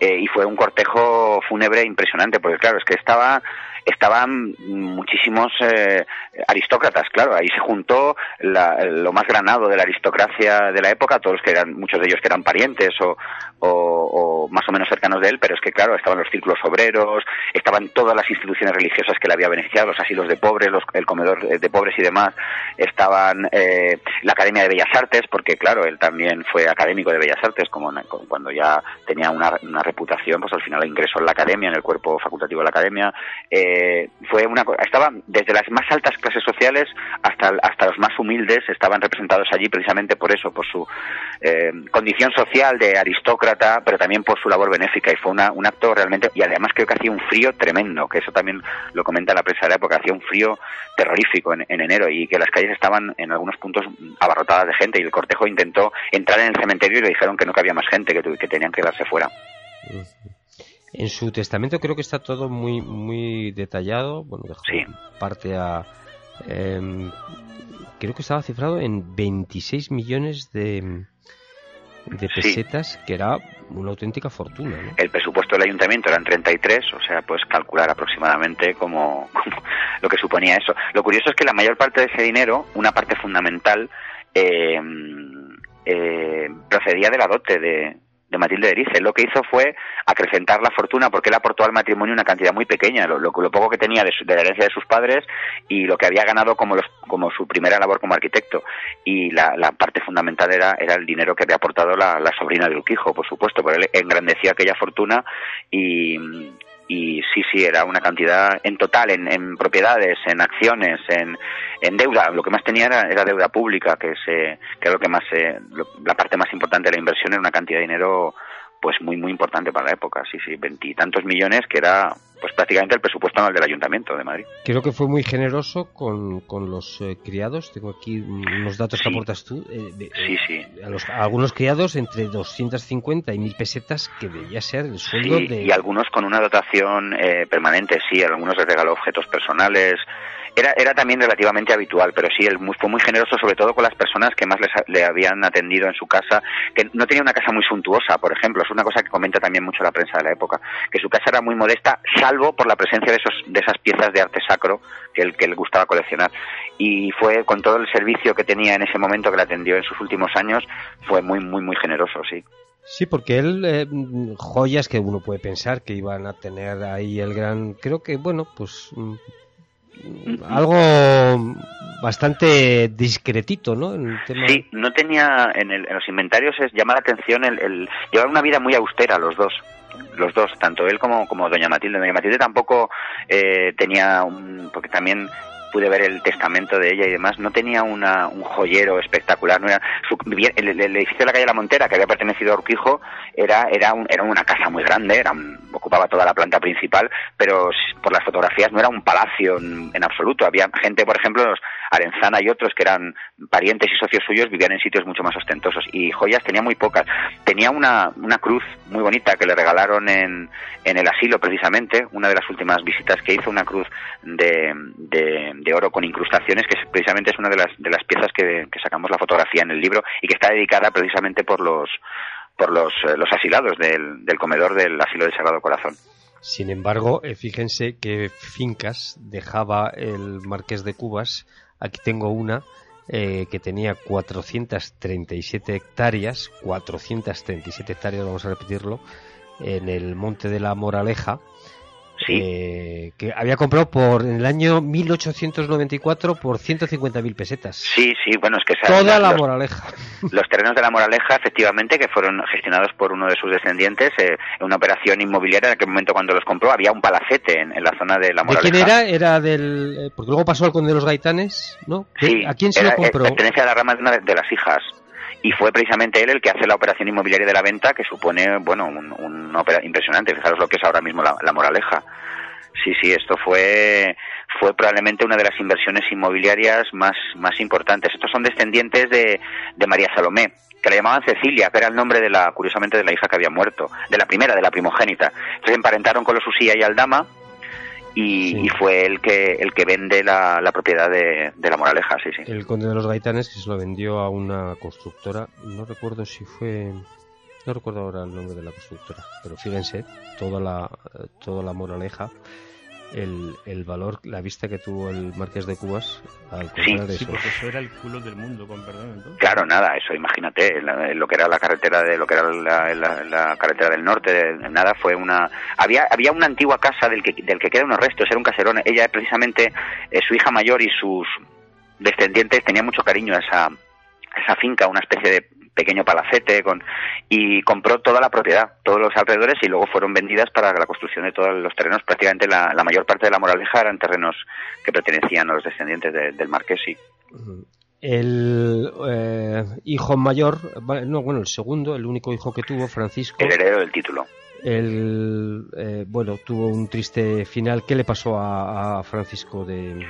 eh, y fue un cortejo fúnebre impresionante, porque claro, es que estaba estaban muchísimos eh, aristócratas, claro, ahí se juntó lo más granado de la aristocracia de la época, todos que eran, muchos de ellos que eran parientes o, o, más o menos cercanos de él, pero es que claro, estaban los círculos obreros, estaban todas las instituciones religiosas que le había beneficiado, los asilos de pobres, los, el comedor de pobres y demás, estaban eh, la Academia de Bellas Artes, porque claro, él también fue académico de Bellas Artes, como, cuando ya tenía una, una reputación, pues al final ingresó en la academia, en el cuerpo facultativo de la academia, eh, fue una estaba desde las más altas clases sociales hasta hasta los más humildes estaban representados allí precisamente por eso por su eh, condición social de aristócrata pero también por su labor benéfica y fue una, un acto realmente y además creo que hacía un frío tremendo que eso también lo comenta la prensa de la época hacía un frío terrorífico en, enero y que las calles estaban en algunos puntos abarrotadas de gente y el cortejo intentó entrar en el cementerio y le dijeron que no cabía más gente que, que tenían que darse fuera en su testamento creo que está todo muy muy detallado. Bueno, parte a. Em, creo que estaba cifrado en 26 millones de, de pesetas, que era una auténtica fortuna. El presupuesto del ayuntamiento eran 33, o sea, puedes calcular aproximadamente como, lo que suponía eso. Lo curioso es que la mayor parte de ese dinero, una parte fundamental, eh, eh, procedía de la dote de, de Matilde Erice. Lo que hizo fue acrecentar la fortuna porque él aportó al matrimonio una cantidad muy pequeña, lo, poco que tenía de, la herencia de sus padres y lo que había ganado como, los, como su primera labor como arquitecto. Y la, parte fundamental era, era el dinero que había aportado la, la sobrina de Urquijo, por supuesto, pero él engrandeció aquella fortuna y, y sí, sí, era una cantidad en total, en, propiedades, en acciones, en, en, deuda. Lo que más tenía era, deuda pública, que, se, que lo que más, la parte más importante de la inversión era una cantidad de dinero pues muy muy importante para la época, sí, sí, veintitantos millones que era pues prácticamente el presupuesto anual del Ayuntamiento de Madrid. Creo que fue muy generoso con, con los eh, criados, tengo aquí unos datos que aportas tú, eh, sí, sí. A, los, algunos criados entre 250 y 1000 pesetas que debía ser el sueldo de... y algunos con una dotación eh, permanente, sí, algunos les regaló objetos personales, era, era también relativamente habitual, pero sí, él fue muy generoso, sobre todo con las personas que más le habían atendido en su casa, que no tenía una casa muy suntuosa, por ejemplo, es una cosa que comenta también mucho la prensa de la época, que su casa era muy modesta, salvo por la presencia de, esos, de esas piezas de arte sacro que él, que él gustaba coleccionar. Y fue con todo el servicio que tenía en ese momento que le atendió en sus últimos años, fue muy, muy, muy generoso, sí. Sí, porque él, eh, joyas que uno puede pensar que iban a tener ahí el gran, creo que, bueno, pues mm, algo bastante discretito, ¿no? Sí, no tenía en, los inventarios es llama la atención el, el llevar una vida muy austera los dos los dos, tanto él como, como doña Matilde. Doña Matilde tampoco eh, tenía un, porque también pude ver el testamento de ella y demás, no tenía una, un joyero espectacular. No era, el, edificio de la calle La Montera, que había pertenecido a Urquijo, era, era, un, era una casa muy grande, era ocupaba toda la planta principal, pero por las fotografías no era un palacio en, en absoluto. Había gente, por ejemplo, los Arenzana y otros que eran parientes y socios suyos, vivían en sitios mucho más ostentosos. Y joyas tenía muy pocas. Tenía una, una cruz muy bonita que le regalaron en, en el asilo, precisamente, una de las últimas visitas que hizo, una cruz de, de de oro con incrustaciones, que precisamente es una de las, de las piezas que, sacamos la fotografía en el libro y que está dedicada precisamente por los, por los, eh, los asilados del, del comedor del asilo del Sagrado Corazón. Sin embargo, eh, fíjense qué fincas dejaba el Marqués de Cubas. Aquí tengo una eh, que tenía 437 hectáreas, 437 hectáreas, vamos a repetirlo, en el Monte de la Moraleja, eh, que había comprado por en el año 1894 por 150.000 pesetas. Sí, sí, bueno, es que toda la moraleja. Los terrenos de la moraleja, efectivamente, que fueron gestionados por uno de sus descendientes eh, en una operación inmobiliaria. En aquel momento, cuando los compró, había un palacete en, la zona de la moraleja. ¿De quién era? Era del. Eh, porque luego pasó al conde de los Gaitanes, ¿no? Sí. ¿A quién se lo compró? Pertenece a la rama de una de las hijas y fue precisamente él el que hace la operación inmobiliaria de la venta que supone, bueno, un, una operación impresionante. Fijaros lo que es ahora mismo la, moraleja. Sí, sí, esto fue fue probablemente una de las inversiones inmobiliarias más, más importantes. Estos son descendientes de, de María Salomé, que la llamaban Cecilia, que era el nombre de la, curiosamente, de la hija que había muerto, de la primera, de la primogénita. Entonces emparentaron con los Usía y Aldama, y, fue el que el que vende la, la propiedad de, de, la Moraleja, sí, sí. El conde de los Gaitanes que se lo vendió a una constructora, no recuerdo si fue no recuerdo ahora el nombre de la constructora, pero fíjense, toda la toda la Moraleja el, el valor, la vista que tuvo el Marqués de Cubas al sí, sí, porque eso era el culo del mundo, con perdón. Entonces. Claro, nada, eso imagínate, lo que era la carretera de lo que era la, la, carretera del norte, nada, fue una había había una antigua casa del que del que quedan unos restos, era un caserón. Ella precisamente eh, su hija mayor y sus descendientes tenían mucho cariño a esa esa finca, una especie de pequeño palacete con, y compró toda la propiedad, todos los alrededores y luego fueron vendidas para la construcción de todos los terrenos. Prácticamente la, mayor parte de la Moraleja eran terrenos que pertenecían a los descendientes del marqués, El eh, hijo mayor, no, bueno, el segundo, el único hijo que tuvo, Francisco. El heredero del título. El, eh, bueno, tuvo un triste final. ¿Qué le pasó a, a Francisco de...?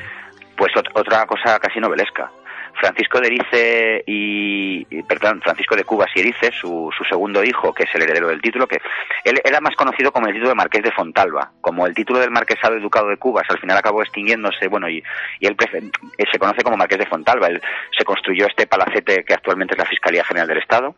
Pues otra cosa casi novelesca. Francisco de Erice y, perdón, Francisco de Cubas y Erice, su, su, segundo hijo, que es el heredero del título, que él era más conocido como el título de Marqués de Fontalba, como el título del Marquesado Educado de Cubas, al final acabó extinguiéndose, bueno, y, y él se conoce como Marqués de Fontalba, él se construyó este palacete que actualmente es la Fiscalía General del Estado,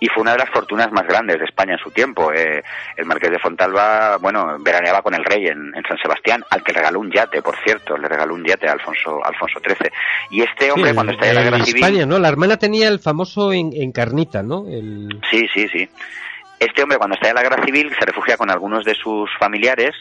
y fue una de las fortunas más grandes de España en su tiempo. Eh, el marqués de Fontalba, bueno, veraneaba con el rey en, San Sebastián, al que regaló un yate, por cierto, le regaló un yate a Alfonso, Alfonso XIII. Y este hombre, cuando está en la guerra civil... España, ¿no? La hermana tenía el famoso encarnita, ¿no? El... Sí, sí, sí. Este hombre, cuando está en la guerra civil, se refugia con algunos de sus familiares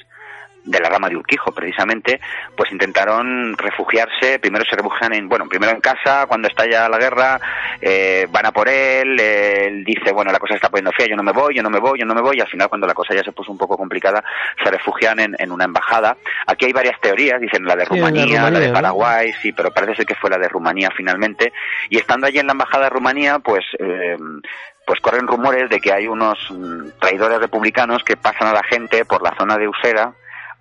de la rama de Urquijo, precisamente, pues intentaron refugiarse, primero se refugian en, bueno, primero en casa, cuando estalla la guerra, eh, van a por él, él dice, bueno, la cosa está poniendo fea, yo no me voy, yo no me voy, yo no me voy, y al final cuando la cosa ya se puso un poco complicada, se refugian en, en una embajada. Aquí hay varias teorías, dicen la de Rumanía, la, de Paraguay, sí, pero parece ser que fue la de Rumanía finalmente, y estando allí en la embajada de Rumanía, pues, eh, pues corren rumores de que hay unos mm, traidores republicanos que pasan a la gente por la zona de Usera,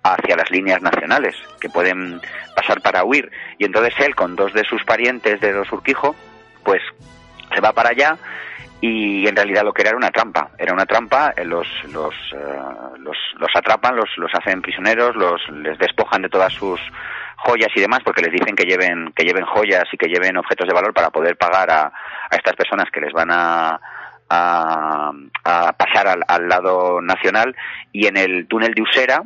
hacia las líneas nacionales, que pueden pasar para huir. Y entonces él, con dos de sus parientes de los Urquijo, pues se va para allá y en realidad lo que era era una trampa. Era una trampa, eh, los, los, eh, los, los, atrapan, los, los hacen prisioneros, los, les despojan de todas sus joyas y demás porque les dicen que lleven, que lleven joyas y que lleven objetos de valor para poder pagar a, a estas personas que les van a, a, a pasar al, al, lado nacional y en el túnel de Usera,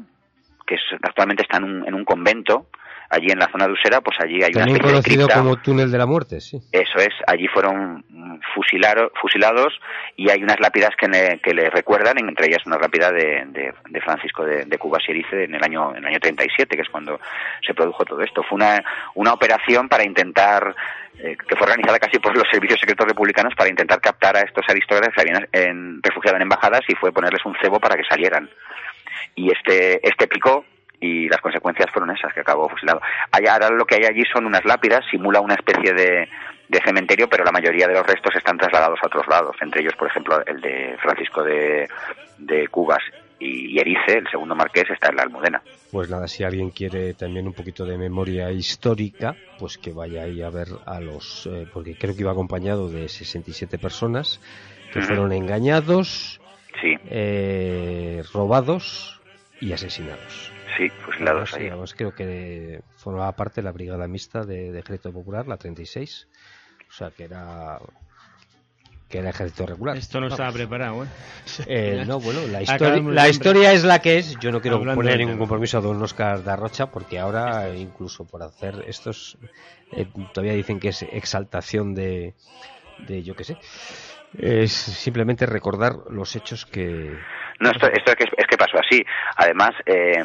que actualmente está en un, en un convento, allí en la zona de Usera, pues allí hay También una especie conocido de cripta. como túnel de la muerte, sí. Eso es, allí fueron fusilaro- fusilados y hay unas lápidas que, le- que le recuerdan, entre ellas una lápida de, de- de Francisco de, de Cuba Sierice en el año en el año 37, que es cuando se produjo todo esto. Fue una, una operación para intentar, eh, que fue organizada casi por los servicios secretos republicanos para intentar captar a estos aristócratas que habían en- refugiado en embajadas y fue ponerles un cebo para que salieran. Y este, este picó y las consecuencias fueron esas, que acabó fusilado. Allá, ahora lo que hay allí son unas lápidas, simula una especie de, de cementerio, pero la mayoría de los restos están trasladados a otros lados, entre ellos, por ejemplo, el de Francisco de, de Cubas y, Erice, el segundo marqués, está en la Almudena. Pues nada, si alguien quiere también un poquito de memoria histórica, pues que vaya ahí a ver a los, eh, porque creo que iba acompañado de 67 personas que fueron engañados, Sí, eh, robados y asesinados. sí, fusilados allí. además creo que formaba parte de la brigada mixta de, de Ejército Popular, la 36, o sea que era que era ejército regular. Esto no Vamos. estaba preparado, ¿eh? Eh, no, bueno, la, de la historia es la que es. Yo no quiero Hablando poner ningún compromiso a don Oscar Darrocha porque ahora, incluso por hacer estos, eh, todavía dicen que es exaltación de, de yo qué sé. Es simplemente recordar los hechos que. No, esto, esto es, que, es que pasó así. Además, eh,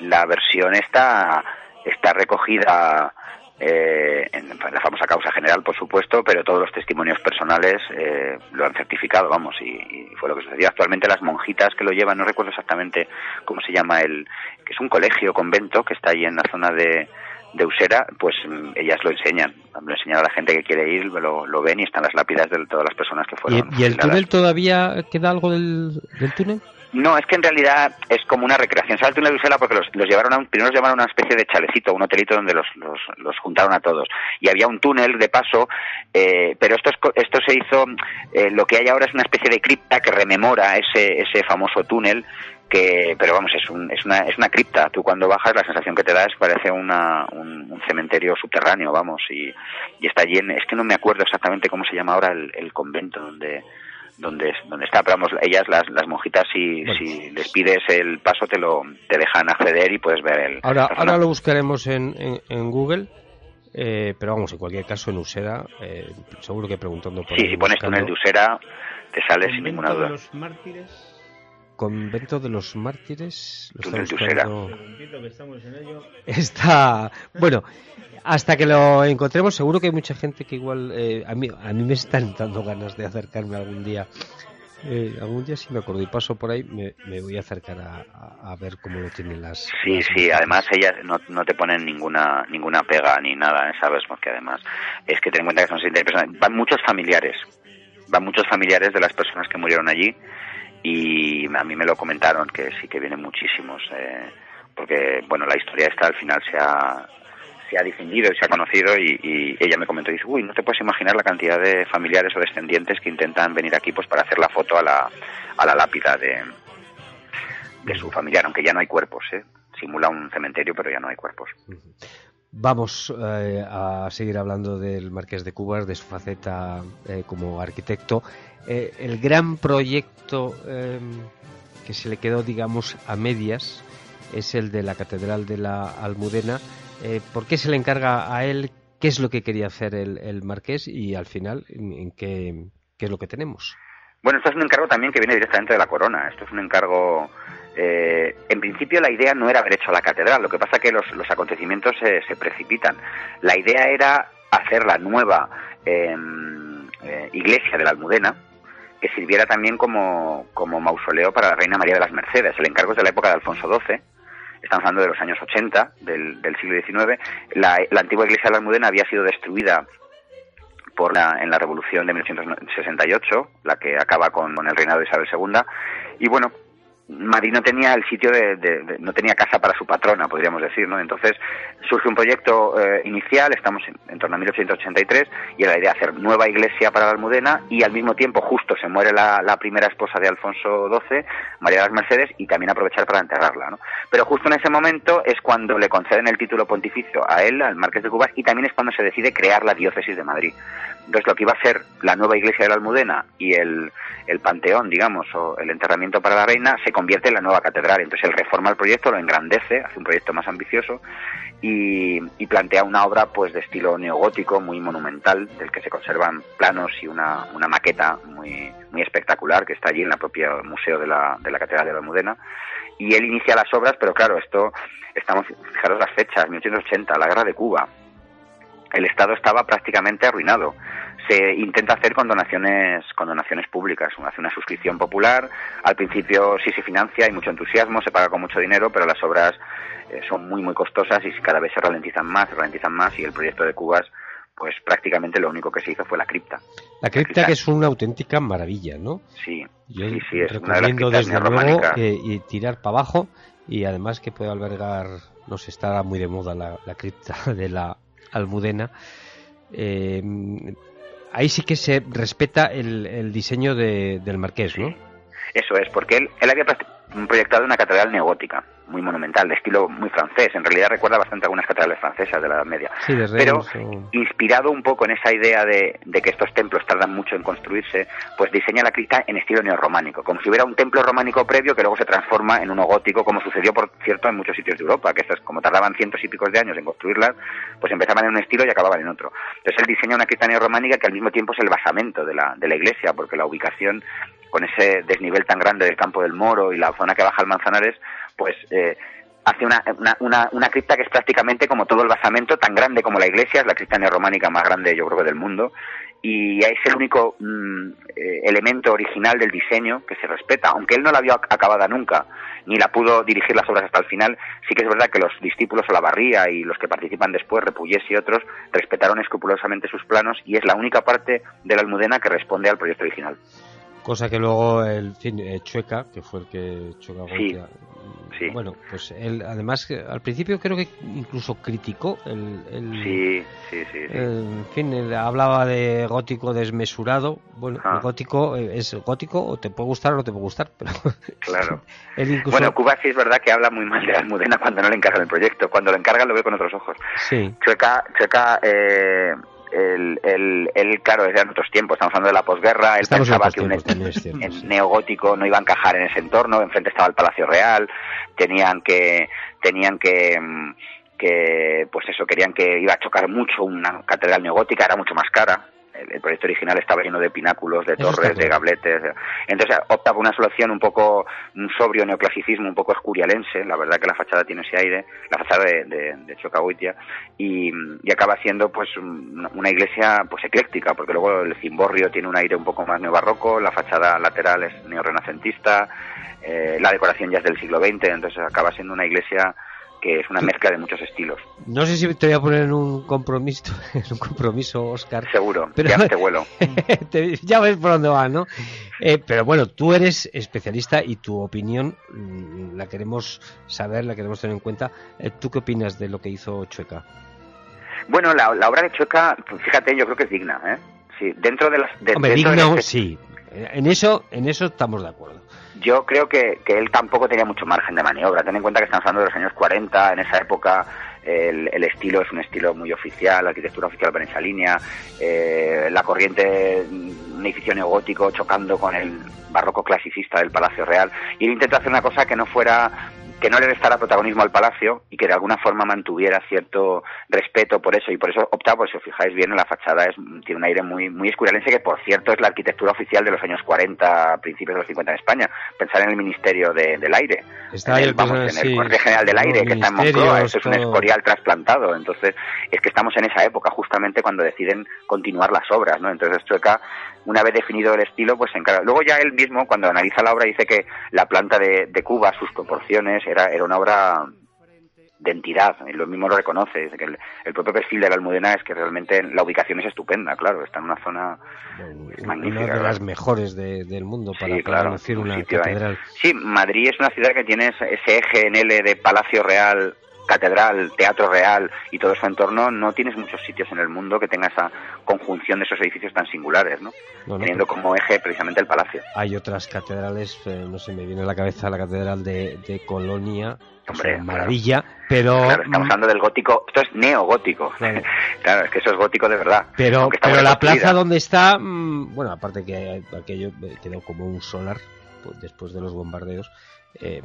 la versión está, está recogida eh, en la famosa causa general, por supuesto, pero todos los testimonios personales eh, lo han certificado, vamos, y, y fue lo que sucedió. Actualmente las monjitas que lo llevan, no recuerdo exactamente cómo se llama el, que es un colegio, convento, que está ahí en la zona de, de Usera, pues mm, ellas lo enseñan, lo enseñan a la gente que quiere ir, lo, lo ven y están las lápidas de todas las personas que ¿Y, fueron. y el túnel todavía queda algo del, del túnel? No, es que en realidad es como una recreación. Sale el túnel de Usela porque los, los llevaron a un, primero los llevaron a una especie de chalecito, un hotelito donde los, los, los juntaron a todos. Y había un túnel de paso, eh, pero esto, es esto se hizo, eh, lo que hay ahora es una especie de cripta que rememora ese, ese famoso túnel que, pero vamos, es, un, es, una, es una cripta. Tú cuando bajas la sensación que te da es que parece una, un, un cementerio subterráneo, vamos, y, y está allí en, es que no me acuerdo exactamente cómo se llama ahora el, el convento donde, donde, donde está, pero vamos, ellas, las, las monjitas, si, Bueno. si les pides el paso, te lo te dejan acceder y puedes ver el. Ahora, ahora lo buscaremos en, en, en Google. eh, pero vamos, en cualquier caso, en Usera, eh, seguro que preguntando por Sí, ahí, si pones túnel de Usera, te sale sin ninguna de duda. los mártires. Convento de los Mártires. Lo Túnel está buscando. Bueno, hasta que lo encontremos, seguro que hay mucha gente que igual. eh, a, mí, a mí me están dando ganas de acercarme algún día. Eh, algún día, si me acuerdo y paso por ahí, me, me voy a acercar a, a- a ver cómo lo tienen las. Sí, las sí, además ellas no, no te ponen ninguna ninguna pega ni nada, ¿eh? ¿sabes? Porque además es que ten en cuenta que son 60 personas. Van muchos familiares, van muchos familiares de las personas que murieron allí y a mí me lo comentaron que sí que vienen muchísimos, eh, porque bueno, la historia esta al final se ha, se ha difundido y se ha conocido y, y ella me comentó, dice, uy, no te puedes imaginar la cantidad de familiares o descendientes que intentan venir aquí pues para hacer la foto a la, a la lápida de, de su familiar, aunque ya no hay cuerpos, ¿eh? Simula un cementerio, pero ya no hay cuerpos. Vamos eh, a seguir hablando del Marqués de Cubas, de su faceta eh, como arquitecto. Eh, el gran proyecto eh, que se le quedó, digamos, a medias es el de la Catedral de la Almudena. Eh, ¿Por qué se le encarga a él? ¿Qué es lo que quería hacer el, el Marqués? Y al final, ¿en, en qué, qué es lo que tenemos? Bueno, esto es un encargo también que viene directamente de la corona. Esto es un encargo. Eh, en principio, la idea no era haber hecho la catedral, lo que pasa que los, acontecimientos se, se precipitan. La idea era hacer la nueva eh, eh, iglesia de la Almudena, que sirviera también como, mausoleo para la reina María de las Mercedes. El encargo es de la época de Alfonso XII. Estamos hablando de los años 80 del, siglo XIX. La, antigua iglesia de la Almudena había sido destruida por la, en la revolución de 1868, la que acaba con el reinado de Isabel II. Y bueno, Madrid no tenía el sitio de, de- de- no tenía casa para su patrona, podríamos decir, ¿no? Entonces surge un proyecto eh, inicial, estamos en, en torno a 1883, y era la idea de hacer nueva iglesia para la Almudena, y al mismo tiempo justo se muere la, la primera esposa de Alfonso XII, María de las Mercedes, y también aprovechar para enterrarla, ¿no? Pero justo en ese momento es cuando le conceden el título pontificio a él, al Marqués de Cubas, y también es cuando se decide crear la diócesis de Madrid. Entonces lo que iba a ser la nueva iglesia de la Almudena y el, el panteón, digamos, o el enterramiento para la reina, se convierte en la nueva catedral. Entonces él reforma el proyecto, lo engrandece, hace un proyecto más ambicioso y, plantea una obra pues de estilo neogótico, muy monumental, del que se conservan planos y una, una maqueta muy, muy espectacular que está allí en el propio museo de la, de la Catedral de la Almudena. Y él inicia las obras, pero claro, esto, estamos, fijaros las fechas, 1880, la guerra de Cuba. El Estado estaba prácticamente arruinado. Se intenta hacer con donaciones con donaciones públicas. Hace una suscripción popular. Al principio sí se financia hay mucho entusiasmo se paga con mucho dinero pero las obras eh, son muy muy costosas y cada vez se ralentizan más se ralentizan más y el proyecto de Cubas pues prácticamente lo único que se hizo fue la cripta. La cripta, que es una auténtica maravilla no sí yo sí, sí es recomiendo desde luego y tirar para abajo y además que puede albergar no sé está muy de moda la, cripta de la Almudena eh, ahí sí que se respeta el, el diseño de, del marqués, ¿no? Eso es, porque él, él había proyectado una catedral neogótica muy monumental, de estilo muy francés. En realidad recuerda bastante a algunas catedrales francesas de la Edad Media. Pero inspirado un poco en esa idea de, que estos templos tardan mucho en construirse, pues diseña la cripta en estilo neorrománico, como si hubiera un templo románico previo que luego se transforma en uno gótico, como sucedió, por cierto, en muchos sitios de Europa, que estas, como tardaban cientos y picos de años en construirlas, pues empezaban en un estilo y acababan en otro. Entonces él diseña una cripta neorrománica que al mismo tiempo es el basamento de la, de la iglesia, porque la ubicación con ese desnivel tan grande del campo del Moro y la zona que baja al Manzanares, pues eh, hace una, una, una, cripta que es prácticamente como todo el basamento, tan grande como la iglesia, es la cripta neorrománica más grande yo creo que del mundo, y es el único mm, eh, elemento original del diseño que se respeta, aunque él no la vio acabada nunca, ni la pudo dirigir las obras hasta el final, sí que es verdad que los discípulos o la barría y los que participan después, Repullés y otros, respetaron escrupulosamente sus planos y es la única parte de la Almudena que responde al proyecto original. Cosa que luego el fin, eh, Chueca, que fue el que Chueca sí, bueno, pues él además al principio creo que incluso criticó el, sí, sí, sí, en fin, hablaba de gótico desmesurado. Bueno, el gótico eh, es gótico o te puede gustar o no te puede gustar, pero claro. Bueno, Cuba sí es verdad que habla muy mal de Almudena cuando no le encargan el proyecto, cuando lo encargan lo ve con otros ojos. Sí. Chueca, Chueca eh, el, el, el, claro, en otros tiempos, estamos hablando de la posguerra, él pensaba que un neogótico no iba a encajar en ese entorno, enfrente estaba el Palacio Real, tenían que, tenían que, mm, que, pues eso, querían que iba a chocar mucho una catedral neogótica, era mucho más cara, el, proyecto original estaba lleno de pináculos, de torres, de gabletes. Entonces opta por una solución un poco un sobrio neoclasicismo, un poco escurialense. La verdad que la fachada tiene ese aire, la fachada de, de, de y, y, acaba siendo pues una iglesia pues ecléctica, porque luego el cimborrio tiene un aire un poco más neobarroco, la fachada lateral es neorrenacentista, eh, la decoración ya es del siglo XX, entonces acaba siendo una iglesia que es una mezcla de muchos estilos. No sé si te voy a poner en un compromiso, en un compromiso, Oscar. Seguro, pero ya te vuelo. ya ves por dónde va, ¿no? Eh, pero bueno, tú eres especialista y tu opinión mm, la queremos saber, la queremos tener en cuenta. Eh, ¿Tú qué opinas de lo que hizo Chueca? Bueno, la, obra de Chueca, fíjate, yo creo que es digna, ¿eh? Sí, dentro de las... Hombre, digna, sí. En eso, en eso estamos de acuerdo. Yo creo que, él tampoco tenía mucho margen de maniobra. Ten en cuenta que estamos hablando de los años 40, en esa época el, el estilo es un estilo muy oficial, la arquitectura oficial va en esa línea, eh, la corriente, un edificio neogótico chocando con el barroco clasicista del Palacio Real, y él intentó hacer una cosa que no fuera que no le restara protagonismo al palacio y que de alguna forma mantuviera cierto respeto por eso y por eso optaba, si os fijáis bien en la fachada es, tiene un aire muy muy escurialense que por cierto es la arquitectura oficial de los años 40, principios de los 50 en España. Pensar en el Ministerio del Aire, está en el, vamos, en el Corte General del Aire que está en Moncloa, eso es un escorial trasplantado, entonces es que estamos en esa época justamente cuando deciden continuar las obras, ¿no? Entonces Chueca una vez definido el estilo, pues se encarga. Luego ya él mismo, cuando analiza la obra, dice que la planta de, de Cuba, sus proporciones, era, era una obra de entidad, y lo mismo lo reconoce, que el, propio perfil de la Almudena es que realmente la ubicación es estupenda, claro, está en una zona magnífica. Una de las mejores del mundo para, sí, claro, una catedral. Sí, Madrid es una ciudad que tiene ese eje en L de Palacio Real, catedral, teatro real y todo su entorno, no tienes muchos sitios en el mundo que tenga esa conjunción de esos edificios tan singulares, ¿no? Teniendo como eje precisamente el palacio. Hay otras catedrales, eh, no sé, me viene a la cabeza la catedral de, de Colonia, Hombre, maravilla, pero... estamos mm, hablando del gótico, esto es neogótico, claro. es que eso es gótico de verdad. Pero, pero la plaza donde está, mm, bueno, aparte que aquello quedó como un solar pues, después de los bombardeos, eh,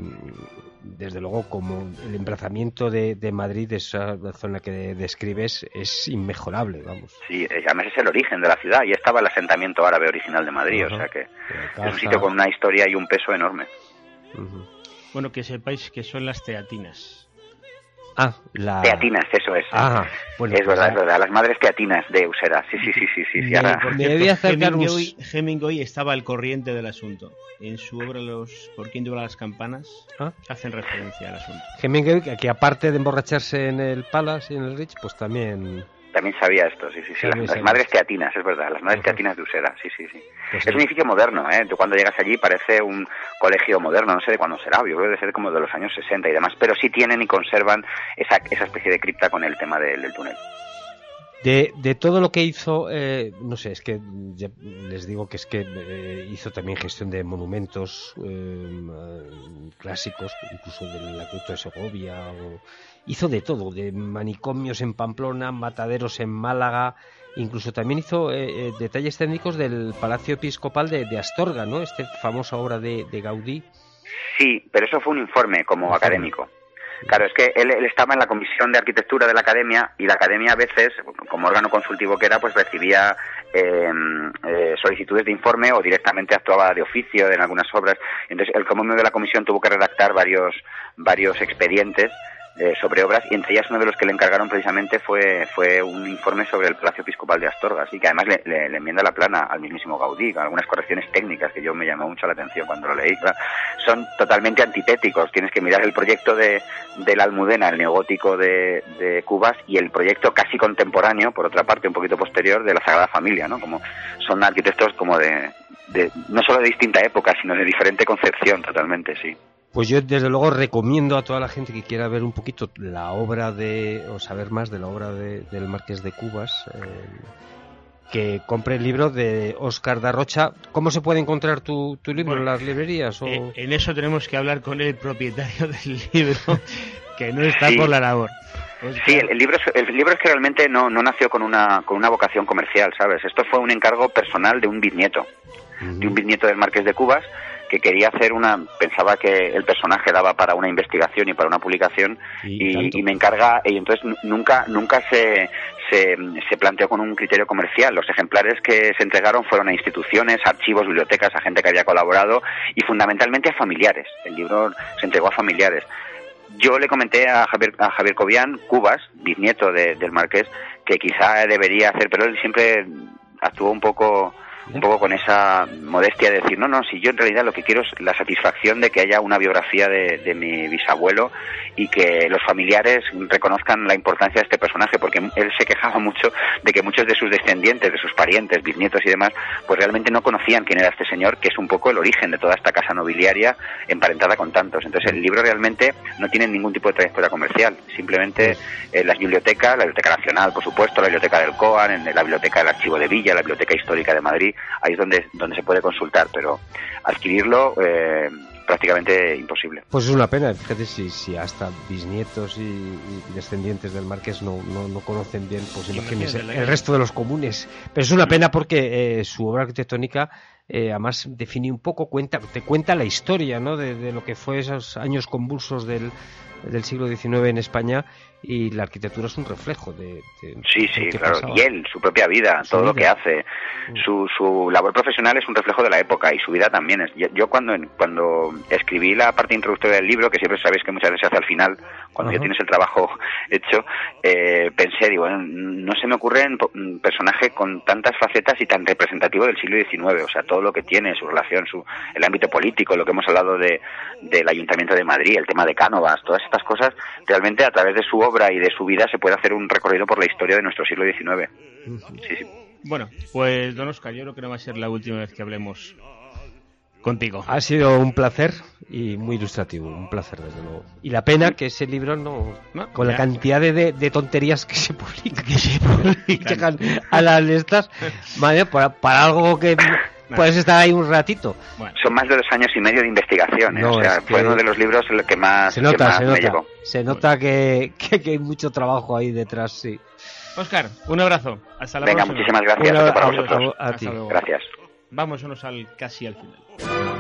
desde luego como el emplazamiento de, Madrid, esa zona que describes, es inmejorable, vamos. Sí, eh, además es el origen de la ciudad y estaba el asentamiento árabe original de Madrid, o sea que es un sitio con una historia y un peso enorme. Bueno, que sepáis que son las teatinas. Ah, la... Teatinas, eso es. Ah, bueno, es pues verdad, es verdad. Las madres teatinas de Usera. Sí, sí, sí, sí. sí, sí ahora... Hemingway, estaba al corriente del asunto. En su obra Los ¿Por quién lleva las campanas? ¿Ah? hacen referencia al asunto. Hemingway, que aparte de emborracharse en el Palace y en el Rich, pues también también sabía esto, sí, sí, sí. Las, madres teatinas, es verdad, las madres teatinas de Usera, sí, sí, sí. Pues es un edificio moderno, ¿eh? Tú cuando llegas allí parece un colegio moderno, no sé de cuándo será, yo creo que debe ser como de los años 60 y demás, pero sí tienen y conservan esa, esa especie de cripta con el tema del, túnel. De, de, todo lo que hizo, eh, no sé, es que les digo que es que eh, hizo también gestión de monumentos eh, clásicos, incluso del acueducto de Segovia o hizo de todo, de manicomios en Pamplona, mataderos en Málaga, incluso también hizo eh, eh, detalles técnicos del Palacio Episcopal de, Astorga, ¿no? Este famosa obra de, Gaudí. Sí, pero eso fue un informe como académico. Claro, es que él, estaba en la comisión de arquitectura de la academia y la academia a veces, como órgano consultivo que era, pues recibía em, eh, solicitudes de informe o directamente actuaba de oficio en algunas obras. Entonces, el común de la comisión tuvo que redactar varios, varios expedientes eh, sobre obras y entre ellas uno de los que le encargaron precisamente fue, fue un informe sobre el Palacio Episcopal de Astorga, así que además le, enmienda la plana al mismísimo Gaudí, con algunas correcciones técnicas que yo me llamó mucho la atención cuando lo leí. Son totalmente antitéticos, tienes que mirar el proyecto de, de la Almudena, el neogótico de, de Cubas, y el proyecto casi contemporáneo, por otra parte, un poquito posterior, de la Sagrada Familia, ¿no? Como son arquitectos como de, de no solo de distinta época, sino de diferente concepción totalmente, sí. Pues yo desde luego recomiendo a toda la gente que quiera ver un poquito la obra de, o saber más de la obra de, del Marqués de Cubas, eh, que compre el libro de Oscar Darrocha. ¿Cómo se puede encontrar tu, tu libro en las librerías? O... Eh, en eso tenemos que hablar con el propietario del libro, que no está por la labor. Sí, el, libro, el libro es que realmente no, no nació con una, con una vocación comercial, ¿sabes? Esto fue un encargo personal de un bisnieto, de un bisnieto del Marqués de Cubas, que quería hacer una, pensaba que el personaje daba para una investigación y para una publicación y, me encarga, y entonces nunca, nunca se, se, se, planteó con un criterio comercial. Los ejemplares que se entregaron fueron a instituciones, archivos, bibliotecas, a gente que había colaborado y fundamentalmente a familiares. El libro se entregó a familiares. Yo le comenté a Javier, a Javier Cobian, Cubas, bisnieto del Marqués, que quizá debería hacer, pero él siempre actuó un poco un poco con esa modestia de decir, no, no, si yo en realidad lo que quiero es la satisfacción de que haya una biografía de, de, mi bisabuelo y que los familiares reconozcan la importancia de este personaje, porque él se quejaba mucho de que muchos de sus descendientes, de sus parientes, bisnietos y demás, pues realmente no conocían quién era este señor, que es un poco el origen de toda esta casa nobiliaria emparentada con tantos. Entonces el libro realmente no tiene ningún tipo de trayectoria comercial, simplemente eh, las bibliotecas, la Biblioteca Nacional, por supuesto, la Biblioteca del COAN, en la Biblioteca del Archivo de Villa, la Biblioteca Histórica de Madrid, ahí es donde, donde se puede consultar, pero adquirirlo eh, prácticamente imposible. Pues es una pena, fíjate si, si hasta bisnietos y, descendientes del Marqués no, no, conocen bien, pues imagínense el, resto de los comunes. Pero es una pena porque eh, su obra arquitectónica eh, además define un poco, cuenta, te cuenta la historia ¿no? de, de, lo que fue esos años convulsos del, del siglo XIX en España y la arquitectura es un reflejo de... sí, sí, claro. Y él, su propia vida, todo lo que hace, mm. su, su labor profesional es un reflejo de la época y su vida también es... Yo, cuando, cuando escribí la parte introductoria del libro, que siempre sabéis que muchas veces se hace al final, cuando ya tienes el trabajo hecho, eh, pensé, digo, no se me ocurre un personaje con tantas facetas y tan representativo del siglo XIX, o sea, todo lo que tiene, su relación, su, el ámbito político, lo que hemos hablado de, del Ayuntamiento de Madrid, el tema de Cánovas, todas estas cosas, realmente a través de su obra y de su vida se puede hacer un recorrido por la historia de nuestro siglo XIX. Bueno, pues don Oscar, yo creo que no va a ser la última vez que hablemos contigo. Ha sido un placer y muy ilustrativo, un placer desde luego. Y la pena que ese libro no, No, con la cantidad de, de- de tonterías que se publican, Que se publican. a las listas, madre, para, para algo que puedes estar ahí un ratito. Bueno, Son más de dos años y medio de investigación, ¿eh? No, o sea, es que- fue uno de los libros en el que más, Se que nota, más se me nota, llegó. se nota que, que- que hay mucho trabajo ahí detrás, sí. Oscar, un abrazo. Hasta la Venga, próxima. muchísimas gracias Una- para adiós, vosotros. a ti. Gracias. Vámonos al casi al final.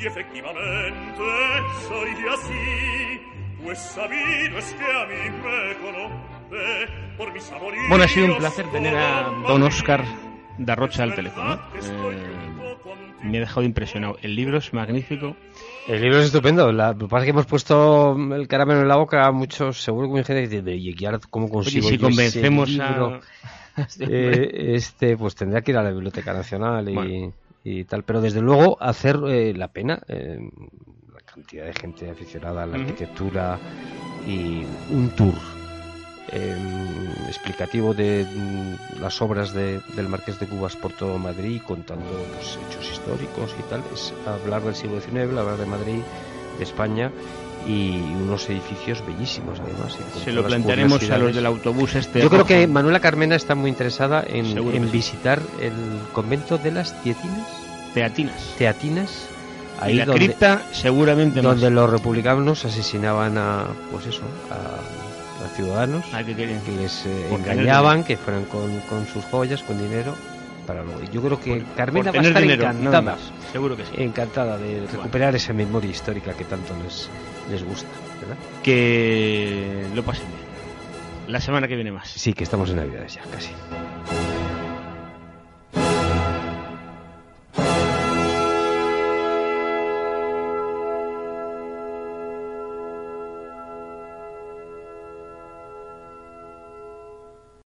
Y efectivamente soy así, pues sabido es que a mí me conoce por mis amoríos. Bueno, ha sido un placer tener a don Oscar Darrocha al teléfono. Eh, me ha dejado impresionado. El libro es magnífico. El libro es estupendo. La, lo que pasa es que hemos puesto el caramelo en la boca a muchos, seguro que mucha gente dice, ¿y ahora cómo Oye, consigo si yo ese convencemos libro?". a... este. Eh, este, pues tendría que ir a la Biblioteca Nacional y, Bueno. Y tal. Pero desde luego hacer eh, la pena, eh, la cantidad de gente aficionada a la arquitectura y un tour eh, explicativo de mm, las obras de- del Marqués de Cubas por todo Madrid, contando pues, hechos históricos y tal. Es hablar del siglo XIX, hablar de Madrid, de España y unos edificios bellísimos además. Se lo plantearemos a los del autobús este. Yo creo que Manuela Carmena está muy interesada en, sí. visitar el convento de las Tietinas, Teatinas. Teatinas, y ahí la donde, cripta seguramente más. donde los republicanos asesinaban a, pues eso, a, a ciudadanos Ah, que les eh, engañaban, que fueran con, con sus joyas, con dinero, para luego. Yo creo que Por- Carmena por va a estar dinero, nada encantada, más. Seguro que sí. encantada de recuperar esa memoria histórica que tanto les, les gusta, ¿verdad? Que lo pasen bien. La semana que viene más. Sí, que estamos en Navidades ya, casi.